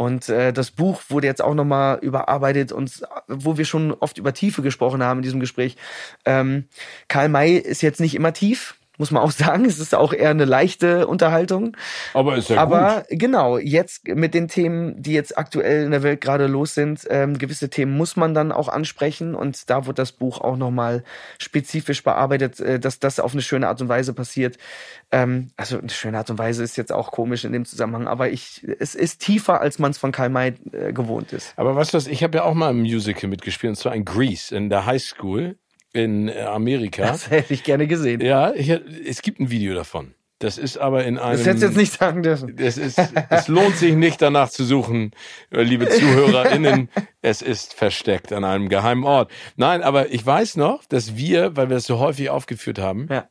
Und äh, das Buch wurde jetzt auch nochmal überarbeitet und wo wir schon oft über Tiefe gesprochen haben in diesem Gespräch. Ähm, Karl May ist jetzt nicht immer tief, muss man auch [laughs] sagen. Es ist auch eher eine leichte Unterhaltung. Aber ist ja Aber genau, jetzt mit den Themen, die jetzt aktuell in der Welt gerade los sind, ähm, gewisse Themen muss man dann auch ansprechen und da wird das Buch auch nochmal spezifisch bearbeitet, äh, dass das auf eine schöne Art und Weise passiert. Ähm, also eine schöne Art und Weise ist jetzt auch komisch in dem Zusammenhang, aber ich, es ist tiefer, als man es von Karl May äh, gewohnt ist. Aber weißt du was, ich habe ja auch mal im Musical mitgespielt, und zwar in Greece, in der High School in äh, Amerika. Das hätte ich gerne gesehen. Ja, ich, es gibt ein Video davon. Das ist aber in einem. Das hättest du jetzt nicht sagen dürfen. Es, ist, es lohnt sich nicht danach zu suchen, äh, liebe ZuhörerInnen. [laughs] Es ist versteckt an einem geheimen Ort. Nein, aber ich weiß noch, dass wir, weil wir es so häufig aufgeführt haben, Ja.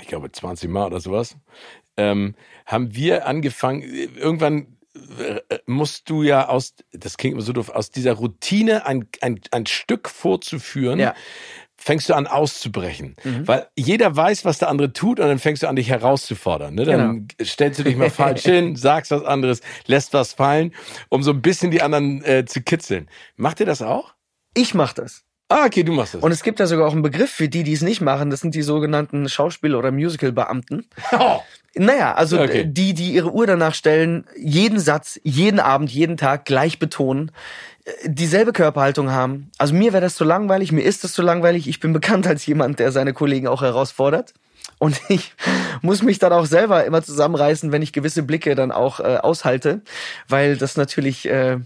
ich glaube 20 Mal oder sowas, ähm, haben wir angefangen, irgendwann äh, musst du ja aus, das klingt immer so doof, aus dieser Routine ein, ein, ein Stück vorzuführen, Ja. Fängst du an auszubrechen. Weil jeder weiß, was der andere tut und dann fängst du an, dich herauszufordern. Ne? Dann stellst du dich mal falsch hin, [laughs] sagst was anderes, lässt was fallen, um so ein bisschen die anderen äh, zu kitzeln. Macht ihr das auch? Ich mach das. Ah, okay, du machst das. Und es gibt ja sogar auch einen Begriff für die, die es nicht machen. Das sind die sogenannten Schauspiel- oder Musical-Beamten. [laughs] oh, Naja, also okay. die, die ihre Uhr danach stellen, jeden Satz, jeden Abend, jeden Tag gleich betonen, dieselbe Körperhaltung haben. Also mir wäre das zu langweilig, mir ist das zu langweilig. Ich bin bekannt als jemand, der seine Kollegen auch herausfordert. Und [laughs] ich muss mich dann auch selber immer zusammenreißen, wenn ich gewisse Blicke dann auch äh, aushalte, weil das natürlich, äh,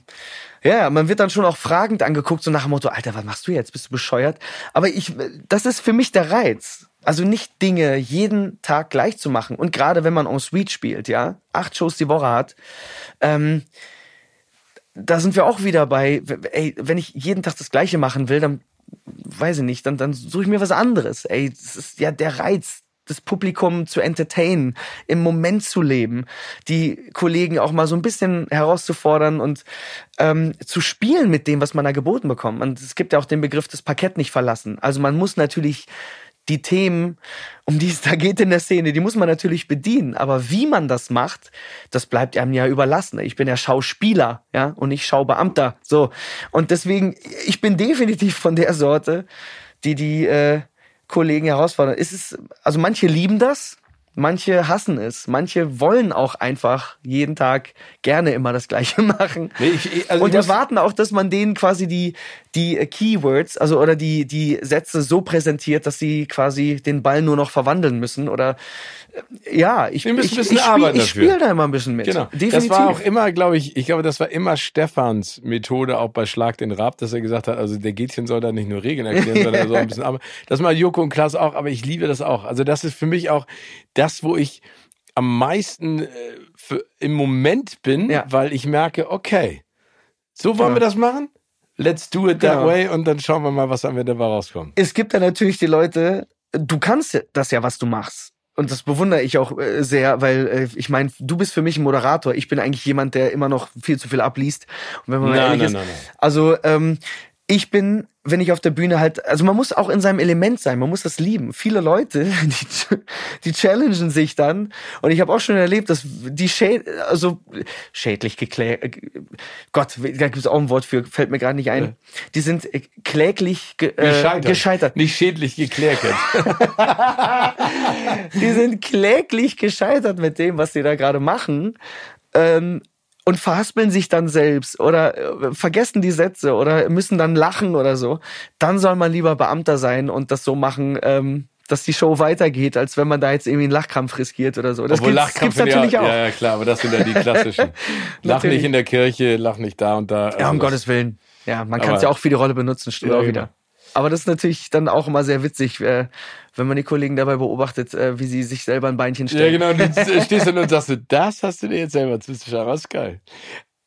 ja, man wird dann schon auch fragend angeguckt, so nach dem Motto, Alter, was machst du jetzt? Bist du bescheuert? Aber ich, das ist für mich der Reiz. Also nicht Dinge jeden Tag gleich zu machen. Und gerade wenn man en suite spielt, ja, acht Shows die Woche hat, ähm, da sind wir auch wieder bei, ey, wenn ich jeden Tag das Gleiche machen will, dann weiß ich nicht, dann, dann suche ich mir was anderes. Ey, das ist ja der Reiz, das Publikum zu entertainen, im Moment zu leben, die Kollegen auch mal so ein bisschen herauszufordern und ähm, zu spielen mit dem, was man da geboten bekommt. Und es gibt ja auch den Begriff des Parkett nicht verlassen. Also man muss natürlich die Themen, um die es da geht in der Szene, die muss man natürlich bedienen. Aber wie man das macht, das bleibt einem ja überlassen. Ich bin ja Schauspieler, ja, und nicht Schaubeamter. So. Und deswegen, ich bin definitiv von der Sorte, die die äh, Kollegen herausfordern. Es ist, also manche lieben das, manche hassen es, manche wollen auch einfach jeden Tag gerne immer das Gleiche [laughs] machen. Nee, ich- also und erwarten auch, dass man denen quasi die, die Keywords, also oder die, die Sätze so präsentiert, dass sie quasi den Ball nur noch verwandeln müssen. Oder äh, ja, ich, Wir müssen ich, ein bisschen ich, spiel, arbeiten ich dafür. spiele da immer ein bisschen mit. Genau. Definitiv. Das war auch immer, glaube ich, ich glaube, das war immer Stefans Methode, auch bei Schlag den Rab, dass er gesagt hat, also der Gätchen soll da nicht nur Regeln erklären, sondern er soll ein bisschen [laughs] arbeiten. Das mal Joko und Klaas auch, aber ich liebe das auch. Also das ist für mich auch das, wo ich am meisten äh, für, im Moment bin, Ja. weil ich merke, okay, so wollen Ja. wir das machen? Let's do it that Genau. way und dann schauen wir mal, was am Ende dabei rauskommt. es gibt da natürlich die Leute, du kannst das ja, was du machst. Und das bewundere ich auch äh, sehr, weil äh, ich meine, du bist für mich ein Moderator. Ich bin eigentlich jemand, der immer noch viel zu viel abliest. Und wenn man mal Nein, ehrlich nein, ist, nein. also ähm, ich bin, wenn ich auf der Bühne halt, also man muss auch in seinem Element sein, man muss das lieben. Viele Leute, [laughs] die, die challengen sich dann und ich habe auch schon erlebt, dass die schäd, also schädlich geklärt, Gott, da gibt es auch ein Wort für, fällt mir gerade nicht ein. Die sind äh, kläglich ge, äh, Gescheitert. Nicht schädlich geklärt. [laughs] Die sind kläglich gescheitert mit dem, was sie da gerade machen. Ähm, und verhaspeln sich dann selbst oder äh, vergessen die Sätze oder müssen dann lachen oder so, dann soll man lieber Beamter sein und das so machen, ähm, dass die Show weitergeht, als wenn man da jetzt irgendwie einen Lachkrampf riskiert oder so. Das Obwohl gibt's, Lachkampf gibt's natürlich ja, auch. Ja, ja, klar, aber das sind ja die [laughs] klassischen. lach nicht in der Kirche, lach nicht da und da. Ja, Also um das- Gottes Willen. Ja, man kann es ja auch für die Rolle benutzen, stimmt Ja, auch genau. wieder. Aber das ist natürlich dann auch immer sehr witzig, äh, wenn man die Kollegen dabei beobachtet, äh, wie sie sich selber ein Beinchen Ja, stellen. genau. Du [laughs] stehst dann und sagst, du, das hast du dir jetzt selber zwischenschauen. Das ist geil.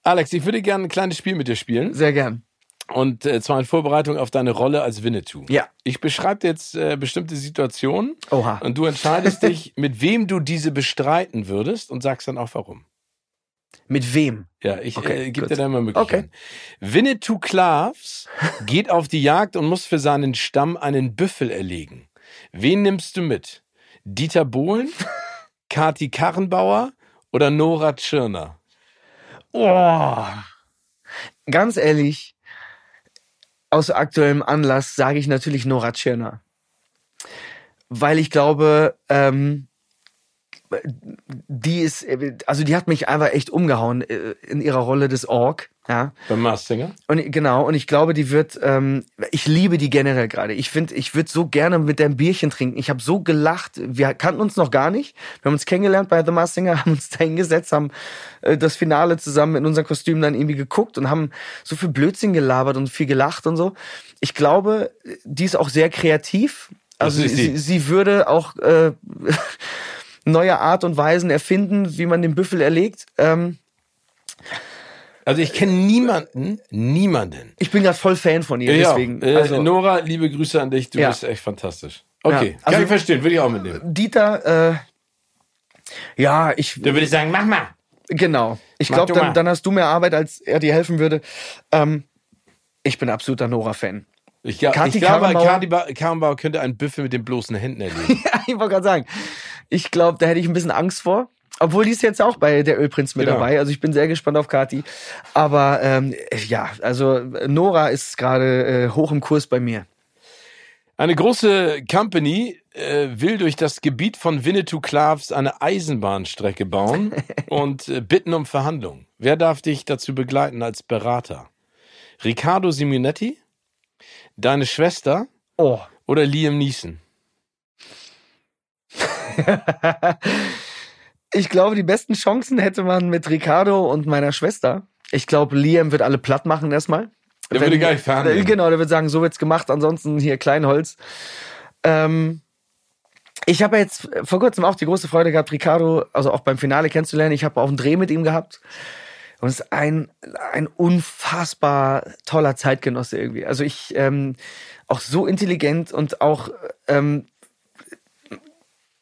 Alex, ich würde gerne ein kleines Spiel mit dir spielen. Sehr gern. Und äh, zwar in Vorbereitung auf deine Rolle als Winnetou. Ja. Ich beschreibe jetzt äh, bestimmte Situationen Oha. und du entscheidest dich, mit wem du diese bestreiten würdest und sagst dann auch warum. Mit wem? Ja, ich Okay, äh, gebe dir da mal Möglichkeiten. Winnetou Clavs [laughs] geht auf die Jagd und muss für seinen Stamm einen Büffel erlegen. Wen nimmst du mit? Dieter Bohlen, [laughs] Kati Karrenbauer oder Nora Tschirner? Oh. Ganz ehrlich, aus aktuellem Anlass sage ich natürlich Nora Tschirner. Weil ich glaube, ähm, die ist, also die hat mich einfach echt umgehauen äh, in ihrer Rolle des Ork. Ja. Beim Mars Singer? Und genau, und ich glaube, die wird, ähm, ich liebe die generell gerade. Ich finde, ich würde so gerne mit der ein Bierchen trinken. Ich habe so gelacht. Wir kannten uns noch gar nicht. Wir haben uns kennengelernt bei The Masked Singer, [laughs] haben uns da hingesetzt, haben äh, das Finale zusammen in unseren Kostümen dann irgendwie geguckt und haben so viel Blödsinn gelabert und viel gelacht und so. Ich glaube, die ist auch sehr kreativ. Also sie. sie würde auch äh, [laughs] neue Art und Weisen erfinden, wie man den Büffel erlegt. Ähm, Also ich kenne niemanden, niemanden. ich bin gerade voll Fan von ihr, Ja, deswegen. also, Nora, liebe Grüße an dich, du Ja. bist echt fantastisch. Okay, Ja, kann also- ich verstehen, würde ich auch mitnehmen. Dieter, äh, ja, ich, Dann würde ich sagen, mach mal. genau. Ich glaube, dann, dann hast du mehr Arbeit, als er dir helfen würde. Ähm, ich bin absoluter Nora-Fan. Ich, glaub, ich glaube, Karrenbauer könnte einen Büffel mit den bloßen Händen erlegen. [laughs] Ja, ich wollte gerade sagen, ich glaube, da hätte ich ein bisschen Angst vor. Obwohl die ist jetzt auch bei der Ölprinz mit Genau. dabei. Also ich bin sehr gespannt auf Kati. Aber ähm, ja, also Nora ist gerade äh, hoch im Kurs bei mir. Eine große Company äh, will durch das Gebiet von Winnetou Clavs eine Eisenbahnstrecke bauen [laughs] und äh, bitten um Verhandlungen. Wer darf dich dazu begleiten als Berater? Riccardo Simonetti, deine Schwester Oh. oder Liam Neeson? [laughs] Ich glaube, die besten Chancen hätte man mit Ricardo und meiner Schwester. Ich glaube, Liam wird alle platt machen erstmal. Der würde gar nicht verhandeln. Genau, der wird sagen, so wird's gemacht, ansonsten hier Kleinholz. Ähm, ich habe jetzt vor kurzem auch die große Freude gehabt, Ricardo, also auch beim Finale kennenzulernen. Ich habe auch einen Dreh mit ihm gehabt. Und es ist ein, ein unfassbar toller Zeitgenosse irgendwie. Also ich, ähm, auch so intelligent und auch, ähm,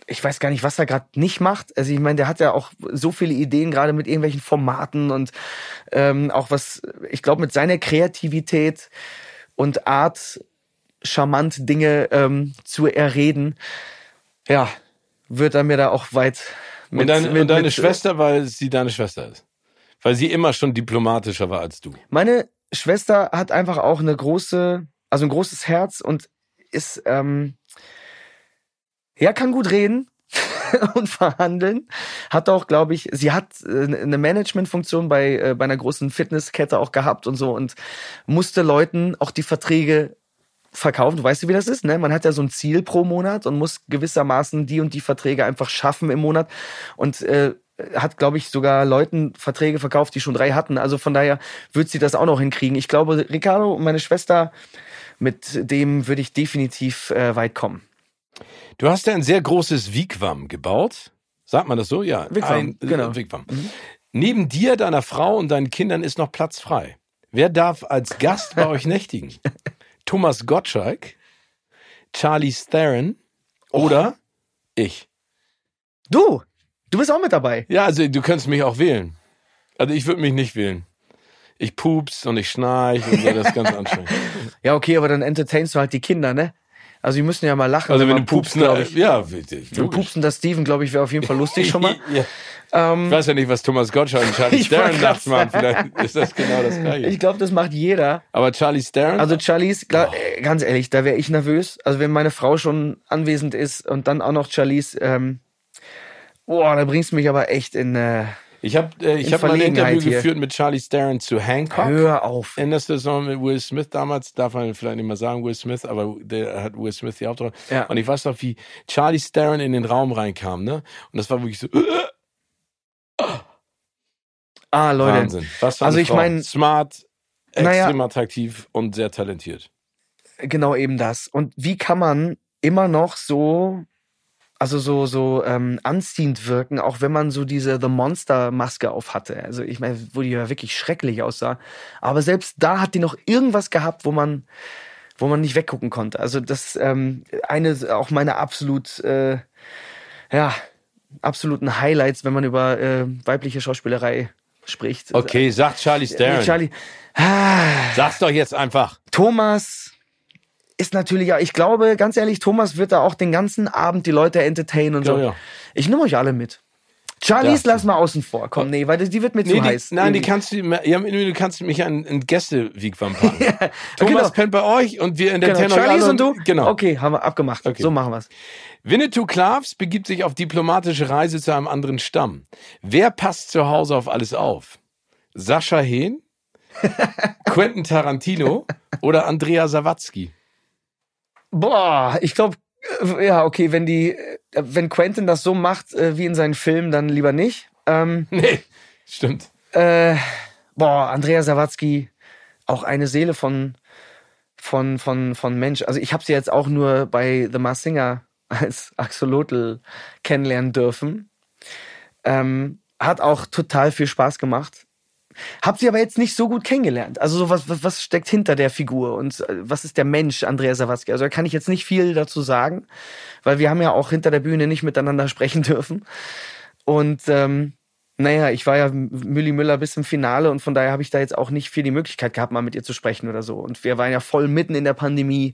ich weiß gar nicht, was er gerade nicht macht. Also ich meine, der hat ja auch so viele Ideen, gerade mit irgendwelchen Formaten und ähm, auch was, ich glaube, mit seiner Kreativität und Art, charmant Dinge ähm, zu erreden, ja, wird er mir da auch weit mit, und, deine, mit, und deine mit, Schwester, weil sie deine Schwester ist. Weil sie immer schon diplomatischer war als du. Meine Schwester hat einfach auch eine große, also ein großes Herz und ist, ähm, ja, kann gut reden [laughs] und verhandeln. Hat auch, glaube ich, sie hat äh, eine Managementfunktion bei, äh, bei einer großen Fitnesskette auch gehabt und so und musste Leuten auch die Verträge verkaufen. Du weißt, wie das ist, ne? Man hat ja so ein Ziel pro Monat und muss gewissermaßen die und die Verträge einfach schaffen im Monat und äh, hat, glaube ich, sogar Leuten Verträge verkauft, die schon drei hatten. Also von daher wird sie das auch noch hinkriegen. Ich glaube, Ricardo und meine Schwester, mit dem würde ich definitiv äh, weit kommen. Du hast ja ein sehr großes Wigwam gebaut. Sagt man das so? Ja. Wigwam, ein, äh, genau. Wigwam. Neben dir, deiner Frau und deinen Kindern ist noch Platz frei. Wer darf als Gast bei euch [laughs] nächtigen? Thomas Gottschalk, Charlie Theron oder ich? Du, du bist auch mit dabei. Ja, also du könntest mich auch wählen. Also ich würde mich nicht wählen. Ich pups und ich schnarch und so, das ist ganz [laughs] anstrengend. Ja, okay, aber dann entertainst du halt die Kinder, ne? Also die müssen ja mal lachen. Also wenn du pupst, glaube ne, ich. ja, Ein logisch. pupsender Steven, glaube ich, wäre auf jeden Fall lustig schon mal. [laughs] ja. Ähm, Ich weiß ja nicht, was Thomas Gottschalk und Charlie [laughs] grad nachts machen. Vielleicht ist das genau das gleiche. ich glaube, das macht jeder. Aber Charlie Theron? Also Charlize, klar, Oh. äh, ganz ehrlich, da wäre ich nervös. Also wenn meine Frau schon anwesend ist und dann auch noch Charlize, ähm, boah, da bringst du mich aber echt in äh, ich habe äh, ich hab mal ein Interview hier. geführt mit Charlie Theron zu Hancock. Hör auf. In der Saison mit Will Smith damals, darf man vielleicht nicht mal sagen Will Smith, aber der hat Will Smith die Hauptrolle. Ja. Und ich weiß noch, wie Charlie Theron in den Raum reinkam, ne? Und das war wirklich so, Ah, Leute. Wahnsinn. Was Also ich Frau. mein- smart, Naja. extrem attraktiv und sehr talentiert. Genau eben das. Und wie kann man immer noch so also so so ähm, anziehend wirken, auch wenn man so diese The Monster Maske auf hatte. Also ich meine, wo die ja wirklich schrecklich aussah, aber selbst da hat die noch irgendwas gehabt, wo man wo man nicht weggucken konnte. Also das ähm, eine auch meine absolut äh, ja absoluten Highlights, wenn man über äh, weibliche Schauspielerei spricht. Okay, sagt Charlie Stern. Charlie. Sag's doch jetzt einfach. Thomas ist natürlich, ja, ich glaube, ganz ehrlich, Thomas wird da auch den ganzen Abend die Leute entertainen und so. Ja, ja. Ich nehme euch alle mit. Charlies Ja. lass mal außen vor. Komm, nee, weil die- wird mir Nee, zu die, heiß. nein, die kannst du, ja, du kannst mich an ein Gäste-Wigwam packen. [laughs] Thomas genau. pennt bei euch und wir in der Genau, Charlies und du? Genau. Okay, haben wir abgemacht. Okay. So machen wir's. Winnetou Klavs begibt sich auf diplomatische Reise zu einem anderen Stamm. Wer passt zu Hause auf alles auf? Sascha Hehn? [laughs] Quentin Tarantino? Oder Andrea Sawatzki? Boah, ich glaube, ja, okay, wenn die, äh, wenn Quentin das so macht äh, wie in seinen Filmen, dann lieber nicht. Ähm, [laughs] Nee, stimmt. Äh, boah, Andrea Sawatzki, auch eine Seele von, von, von, von Mensch. Also ich habe sie jetzt auch nur bei The Mars Singer [laughs] als Axolotl kennenlernen dürfen. Ähm, hat auch total viel Spaß gemacht. Hab sie aber jetzt nicht so gut kennengelernt. Also so was, was, was steckt hinter der Figur und äh, was ist der Mensch Andrea Sawatzki? Also da kann ich jetzt nicht viel dazu sagen, weil wir haben ja auch hinter der Bühne nicht miteinander [laughs] sprechen dürfen. Und ähm, naja, ich war ja Mülli Müller bis im Finale und von daher habe ich da jetzt auch nicht viel die Möglichkeit gehabt, mal mit ihr zu sprechen oder so. Und wir waren ja voll mitten in der Pandemie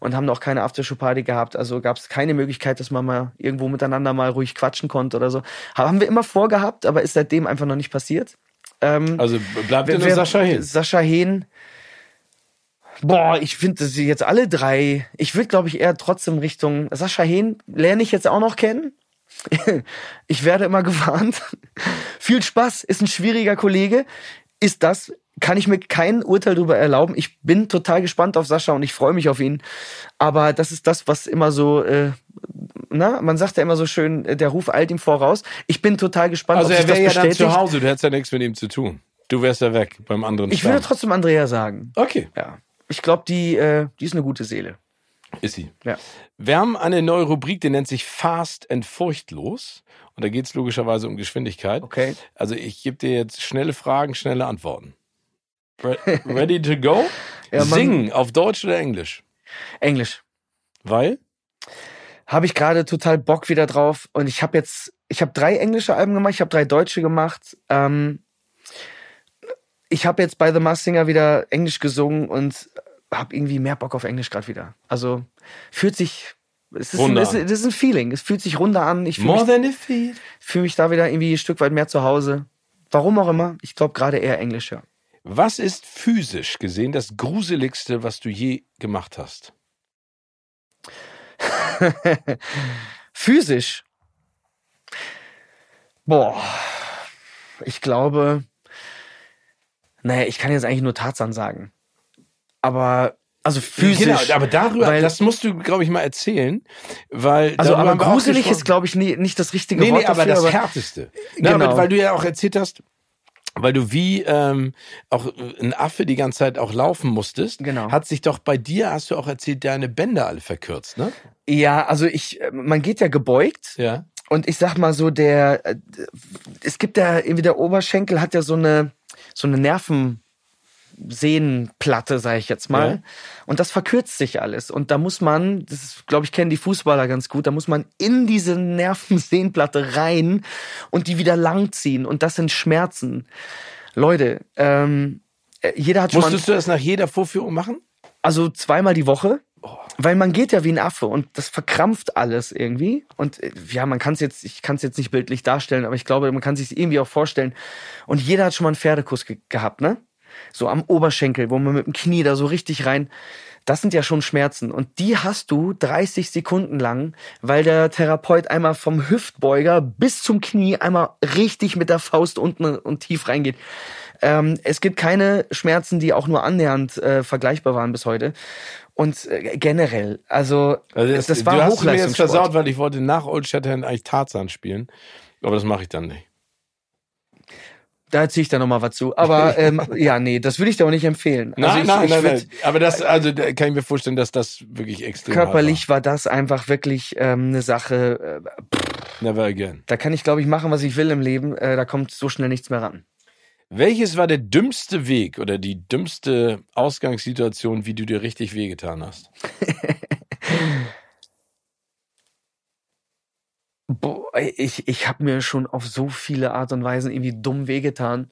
und haben noch keine Aftershow-Party gehabt. Also gab es keine Möglichkeit, dass man mal irgendwo miteinander mal ruhig quatschen konnte oder so. Haben wir immer vorgehabt, aber ist seitdem einfach noch nicht passiert. Ähm, Also bleibt wer- nur Sascha Hehn. Sascha Hehn. Boah, ich finde sie jetzt alle drei. Ich würde, glaube ich, eher trotzdem Richtung Sascha Hehn lerne ich jetzt auch noch kennen. [laughs] ich werde immer gewarnt. [laughs] Viel Spaß, ist ein schwieriger Kollege. Ist das, kann ich mir kein Urteil darüber erlauben. Ich bin total gespannt auf Sascha und ich freue mich auf ihn. Aber das ist das, was immer so, äh, na, man sagt ja immer so schön, äh, der Ruf eilt ihm voraus. Ich bin total gespannt, Also er wäre ja dann bestätigt. zu Hause, du hättest ja nichts mit ihm zu tun. Du wärst ja weg beim anderen Ich Stamm. würde trotzdem Andrea sagen. Okay, Ja. Ich glaube, die, äh, die ist eine gute Seele. ist sie. Ja. Wir haben eine neue Rubrik, die nennt sich Fast and Furchtlos. Und da geht es logischerweise um Geschwindigkeit. Okay. Also ich gebe dir jetzt schnelle Fragen, schnelle Antworten. Re ready to go? [laughs] Ja, Singen auf Deutsch oder Englisch? Englisch. Weil? Habe ich gerade total Bock wieder drauf. Und ich habe jetzt, ich habe drei englische Alben gemacht, ich habe drei deutsche gemacht. Ähm, ich habe jetzt bei The Masked Singer wieder Englisch gesungen und habe irgendwie mehr Bock auf Englisch gerade wieder. Also fühlt sich, es ist, ein, es ist, ein Feeling. Es fühlt sich runder an. Ich fühle More mich, than a feed. fühl mich da wieder irgendwie ein Stück weit mehr zu Hause. Warum auch immer. Ich glaube gerade eher Englisch, ja. Was ist physisch gesehen das Gruseligste, was du je gemacht hast? [laughs] Physisch. Boah. Ich glaube. Naja, ich kann jetzt eigentlich nur Tarzan sagen. Aber, also physisch. Genau, aber darüber, weil- das musst du, glaube ich, mal erzählen, weil also, aber gruselig ist, glaube ich, nie, nicht das richtige Nee, Wort nee, aber dafür. das Härteste. Na, Genau. aber weil du ja auch erzählt hast, weil du wie ähm, auch äh, ein Affe die ganze Zeit auch laufen musstest, Genau. hat sich doch bei dir, hast du auch erzählt, deine Bänder alle verkürzt, ne? ja, also ich, äh, man geht ja gebeugt. Ja. Und ich sag mal so, der, äh, es gibt ja irgendwie der Oberschenkel hat ja so eine, so eine Nervensehnenplatte, sage ich jetzt mal. Ja. Und das verkürzt sich alles. Und da muss man, das glaube ich, kennen die Fußballer ganz gut, da muss man in diese Nervensehnenplatte rein und die wieder langziehen. Und das sind Schmerzen. Leute, ähm, äh, jeder hat schon mal, Musstest du das nach jeder Vorführung machen? also zweimal die Woche. Weil man geht ja wie ein Affe und das verkrampft alles irgendwie. Und äh, ja, man kann es jetzt, ich kann es jetzt nicht bildlich darstellen, aber ich glaube, man kann sich irgendwie auch vorstellen. Und jeder hat schon mal einen Pferdekuss ge gehabt, ne? So am Oberschenkel, wo man mit dem Knie da so richtig rein. Das sind ja schon Schmerzen. Und die hast du 30 Sekunden lang, weil der Therapeut einmal vom Hüftbeuger bis zum Knie einmal richtig mit der Faust unten und tief reingeht. Ähm, es gibt keine Schmerzen, die auch nur annähernd äh, vergleichbar waren bis heute. Und äh, generell, also, Also das, das, war du hast mir jetzt versaut, weil ich wollte nach Old Shatterhand eigentlich Tarzan spielen. Aber das mache ich dann nicht. Da erzähle ich dann nochmal was zu. Aber [laughs] ähm, ja, nee, das würde ich dir auch nicht empfehlen. Nein, also ich, nein, ich nein, nein. Aber das, also da kann ich mir vorstellen, dass das wirklich extrem Körperlich war das einfach wirklich ähm, eine Sache. Äh, war. Never again. da kann ich, glaube ich, machen, was ich will im Leben. Äh, da kommt so schnell nichts mehr ran. Welches war der dümmste Weg oder die dümmste Ausgangssituation, wie du dir richtig wehgetan hast? [laughs] Boah, ich, ich habe mir schon auf so viele Art und Weisen irgendwie dumm wehgetan.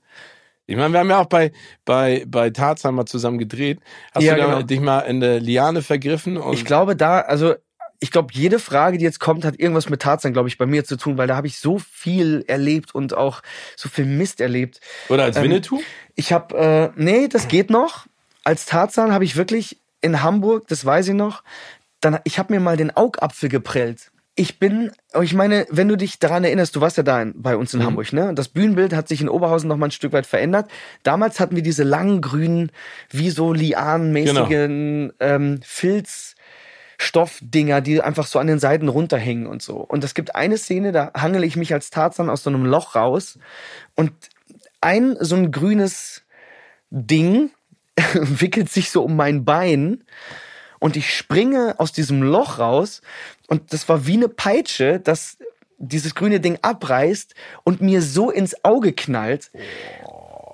Ich meine, wir haben ja auch bei, bei, bei Tarzan mal zusammen gedreht. Hast Ja, du genau. dich mal in der Liane vergriffen? Und Ich glaube da, also ich glaube, jede Frage, die jetzt kommt, hat irgendwas mit Tarzan, glaube ich, bei mir zu tun, weil da habe ich so viel erlebt und auch so viel Mist erlebt. oder als ähm, Winnetou? Ich habe, äh, nee, das geht noch. Als Tarzan habe ich wirklich in Hamburg, das weiß ich noch, dann, ich habe mir mal den Augapfel geprellt. Ich bin, ich meine, wenn du dich daran erinnerst, du warst ja da in, bei uns in Hamburg, ne? Das Bühnenbild hat sich in Oberhausen noch mal ein Stück weit verändert. Damals hatten wir diese langen grünen, wie so lianenmäßigen ähm, Filzstoffdinger, die einfach so an den Seiten runterhängen und so. Und es gibt eine Szene, da hangele ich mich als Tarzan aus so einem Loch raus und ein so ein grünes Ding [laughs] wickelt sich so um mein Bein und ich springe aus diesem Loch raus und das war wie eine Peitsche, dass dieses grüne Ding abreißt und mir so ins Auge knallt.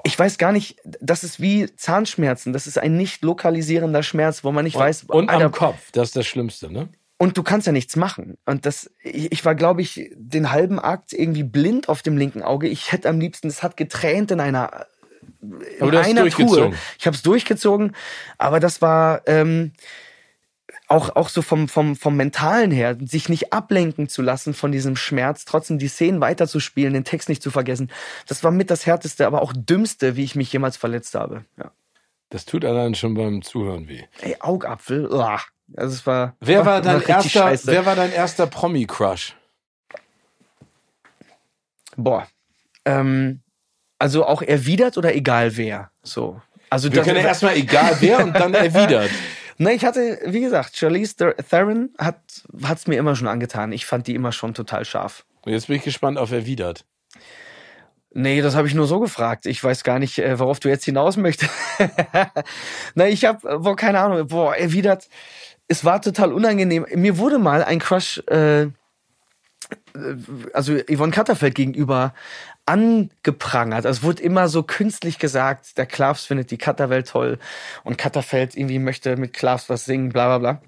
Ich weiß gar nicht, das ist wie Zahnschmerzen. Das ist ein nicht lokalisierender Schmerz, wo man nicht weiß, und Alter, am Kopf, das ist das Schlimmste, ne? und du kannst ja nichts machen. Und das, ich, ich war, glaube ich, den halben Akt irgendwie blind auf dem linken Auge. Ich hätte am liebsten, es hat getränt in einer, in Aber du einer. Tour. Ich habe es durchgezogen, aber das war ähm, auch auch so vom vom vom mentalen her, sich nicht ablenken zu lassen von diesem Schmerz, trotzdem die Szenen weiterzuspielen, den Text nicht zu vergessen. Das war mit das härteste, aber auch dümmste, wie ich mich jemals verletzt habe. Ja. Das tut allein schon beim Zuhören weh. Ey, Augapfel. uah. Also es war. Wer war dein erster, scheiße. wer war dein erster Promi-Crush? Boah. Ähm, also auch erwidert oder egal wer. So. Also Wir das, können ja erstmal egal wer und dann [laughs] erwidert. Ne, ich hatte, wie gesagt, Charlize Ther- Theron hat hat's mir immer schon angetan. Ich fand die immer schon total scharf. Und jetzt bin ich gespannt auf erwidert. Nee, das habe ich nur so gefragt. Ich weiß gar nicht, äh, worauf du jetzt hinaus möchtest. [laughs] Na, ich habe, boah, keine Ahnung, boah, erwidert. Es war total unangenehm. Mir wurde mal ein Crush, äh, also Yvonne Katterfeld gegenüber angeprangert. Also es wurde immer so künstlich gesagt, der Klavs findet die Katterwelt toll und Katterfeld irgendwie möchte mit Klavs was singen, bla bla bla.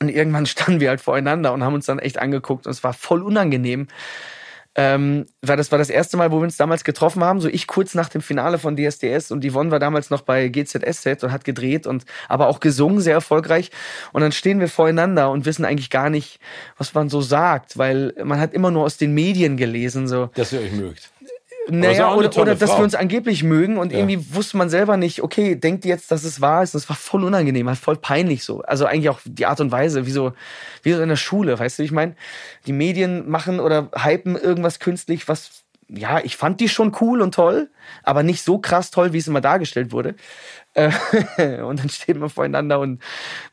Und irgendwann [laughs] standen wir halt voreinander und haben uns dann echt angeguckt und es war voll unangenehm. Ähm, weil das war das erste Mal, wo wir uns damals getroffen haben. So ich kurz nach dem Finale von DSDS und Yvonne war damals noch bei GZSZ und hat gedreht und aber auch gesungen, sehr erfolgreich. Und dann stehen wir voreinander und wissen eigentlich gar nicht, was man so sagt, weil man hat immer nur aus den Medien gelesen, so. Dass ihr euch mögt. Naja, oder, oder dass Frau. wir uns angeblich mögen und Ja. irgendwie wusste man selber nicht, okay, denkt jetzt, dass es wahr ist? Das war voll unangenehm, halt voll peinlich so. Also eigentlich auch die Art und Weise, wie so, wie so in der Schule, weißt du, ich meine, die Medien machen oder hypen irgendwas künstlich, was, ja, ich fand die schon cool und toll, aber nicht so krass toll, wie es immer dargestellt wurde. Äh, [laughs] und dann steht man voreinander und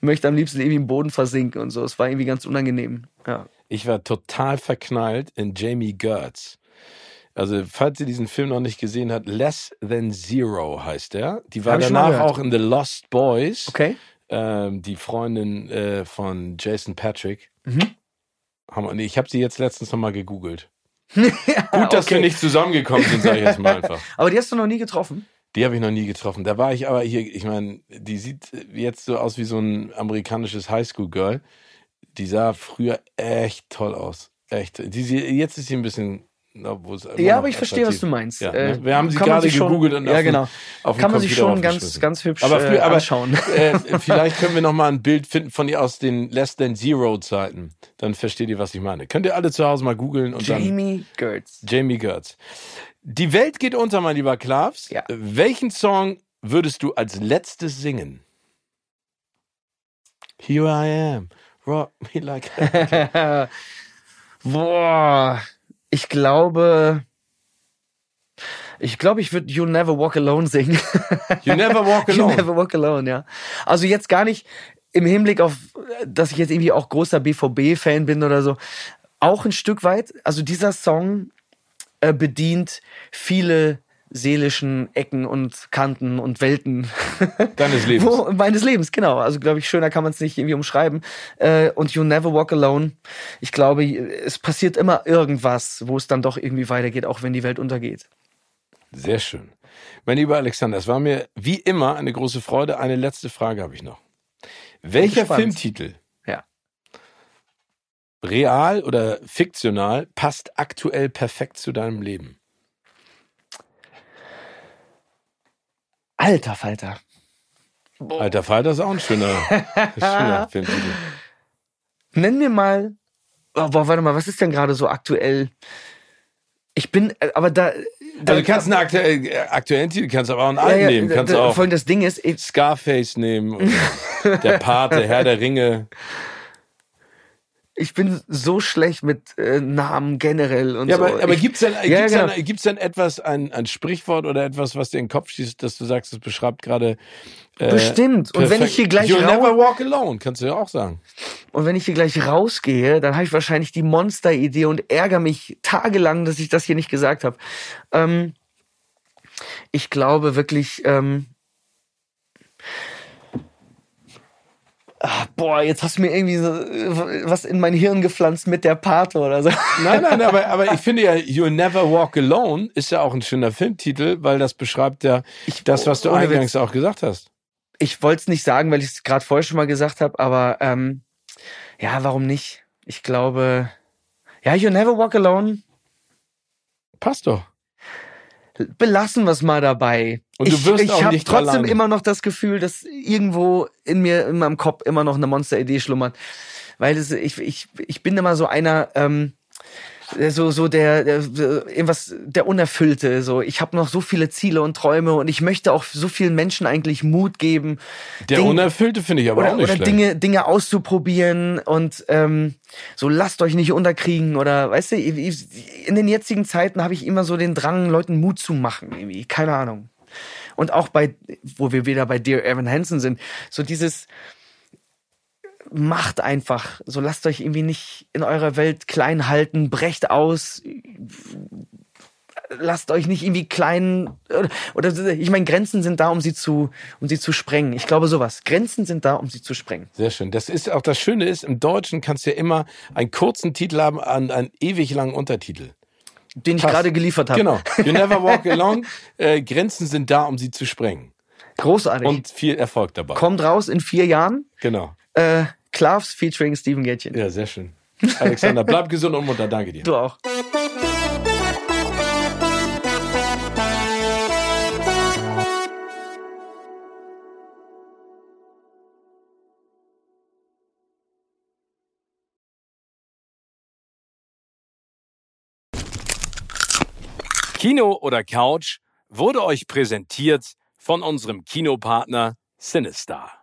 möchte am liebsten irgendwie im Boden versinken und so. Es war irgendwie ganz unangenehm. Ja. Ich war total verknallt in Jamie Gertz. Also, falls ihr diesen Film noch nicht gesehen habt, Less Than Zero heißt er. Die war Hab danach auch in The Lost Boys. Okay. Ähm, die Freundin äh, von Jason Patrick. Mhm. Nee, ich habe sie jetzt letztens nochmal gegegoogelt. [laughs] Gut, dass okay. wir nicht zusammengekommen sind, sage ich jetzt mal einfach. [laughs] Aber die hast du noch nie getroffen? Die habe ich noch nie getroffen. Da war ich aber hier, ich meine, die sieht jetzt so aus wie so ein amerikanisches Highschool-Girl. Die sah früher echt toll aus. Echt. Die, jetzt ist sie ein bisschen. Na, Ja, aber ich verstehe, was du meinst. Ja, Äh, ne? Wir haben sie kann gerade schon- gegoogelt und ja, genau. auf Kann man sich schon ganz, ganz hübsch Aber, früher, äh, aber anschauen. [laughs] äh, vielleicht können wir noch mal ein Bild finden von ihr aus den Less Than Zero Zeiten. Dann versteht ihr, was ich meine. Könnt ihr alle zu Hause mal googeln und dann. Jamie Gertz. Jamie Gertz. Die Welt geht unter, mein lieber Klavs. Ja. Welchen Song würdest du als letztes singen? Here I am. Rock me like. [laughs] Boah, ich glaube, ich glaube, ich würde You Never Walk Alone singen. You never walk [laughs] You alone. Never Walk Alone, ja. Also jetzt gar nicht im Hinblick auf, dass ich jetzt irgendwie auch großer BVB-Fan bin oder so. Auch ein Stück weit. Also dieser Song äh, bedient viele seelischen Ecken und Kanten und Welten [laughs] Deines Lebens. Wo, meines Lebens, genau. Also glaube ich, schöner kann man es nicht irgendwie umschreiben. Äh, und You Never Walk Alone. Ich glaube, es passiert immer irgendwas, wo es dann doch irgendwie weitergeht, auch wenn die Welt untergeht. Sehr schön. Mein lieber Alexander, es war mir wie immer eine große Freude. Eine letzte Frage habe ich noch. Welcher. Filmtitel, Ja. real oder fiktional, passt aktuell perfekt zu deinem Leben? Alter Falter. Alter Falter ist auch ein schöner, [laughs] schöner Filmtitel. Nenn mir mal. Oh, boah, warte mal, was ist denn gerade so aktuell? Ich bin, äh, aber da. da Also du kannst einen aktuell, äh, aktuellen Titel, kannst aber auch einen ja, alten ja, nehmen. Kannst da, auch Folgendes Ding ist, ich, Scarface nehmen. [laughs] Der Pate, Herr der Ringe. Ich bin so schlecht mit äh, Namen generell und Ja, so. aber, aber ich, gibt's denn, Ja, gibt's, genau. denn, gibt's denn etwas, ein, ein Sprichwort oder etwas, was dir in den Kopf schießt, dass du sagst, das beschreibt gerade. Äh, Bestimmt. Und wenn ich hier gleich You'll never walk alone, kannst du ja auch sagen. Und wenn ich hier gleich rausgehe, dann habe ich wahrscheinlich die Monster-Idee und ärgere mich tagelang, dass ich das hier nicht gesagt habe. Ähm, ich glaube wirklich. Ähm, ah, boah, jetzt hast du mir irgendwie so äh, was in mein Hirn gepflanzt mit der Pate oder so. Nein, nein, aber, [laughs] aber ich finde ja, You'll Never Walk Alone ist ja auch ein schöner Filmtitel, weil das beschreibt ja das, was du eingangs auch gesagt hast. Ich wollte es nicht sagen, weil ich es gerade vorher schon mal gesagt habe, aber ähm, ja, warum nicht? Ich glaube, ja, You Never Walk Alone. Passt doch. Belassen wir es mal dabei. Und du ich wirst ich auch habe trotzdem alleine. immer noch das Gefühl, dass irgendwo in mir, in meinem Kopf immer noch eine Monster-Idee schlummert. Weil es, ich, ich, ich bin immer so einer, ähm, so, so der, der irgendwas, der Unerfüllte. So, ich habe noch so viele Ziele und Träume und ich möchte auch so vielen Menschen eigentlich Mut geben. Der Ding- Unerfüllte finde ich aber auch oder, nicht oder schlecht. Dinge, Dinge auszuprobieren und ähm, so lasst euch nicht unterkriegen oder weißt du, in den jetzigen Zeiten habe ich immer so den Drang, Leuten Mut zu machen, irgendwie, keine Ahnung. Und auch bei, wo wir wieder bei Dear Evan Hansen sind, so dieses macht einfach, so lasst euch irgendwie nicht in eurer Welt klein halten, brecht aus, lasst euch nicht irgendwie klein oder, oder ich meine Grenzen sind da, um sie zu um sie zu sprengen. Ich glaube sowas. Grenzen sind da, um sie zu sprengen. Sehr schön. Das ist auch das Schöne ist, im Deutschen kannst du ja immer einen kurzen Titel haben an einen ewig langen Untertitel. Den ich gerade geliefert habe. Genau. You [laughs] never walk alone. Äh, Grenzen sind da, um sie zu sprengen. Großartig. Und viel Erfolg dabei. kommt raus in vier Jahren. Genau. Äh, Klavs featuring Steven Gätchen. Ja, sehr schön. Alexander, bleib gesund und munter. Danke dir. Du auch. Kino oder Couch wurde euch präsentiert von unserem Kinopartner Sinistar.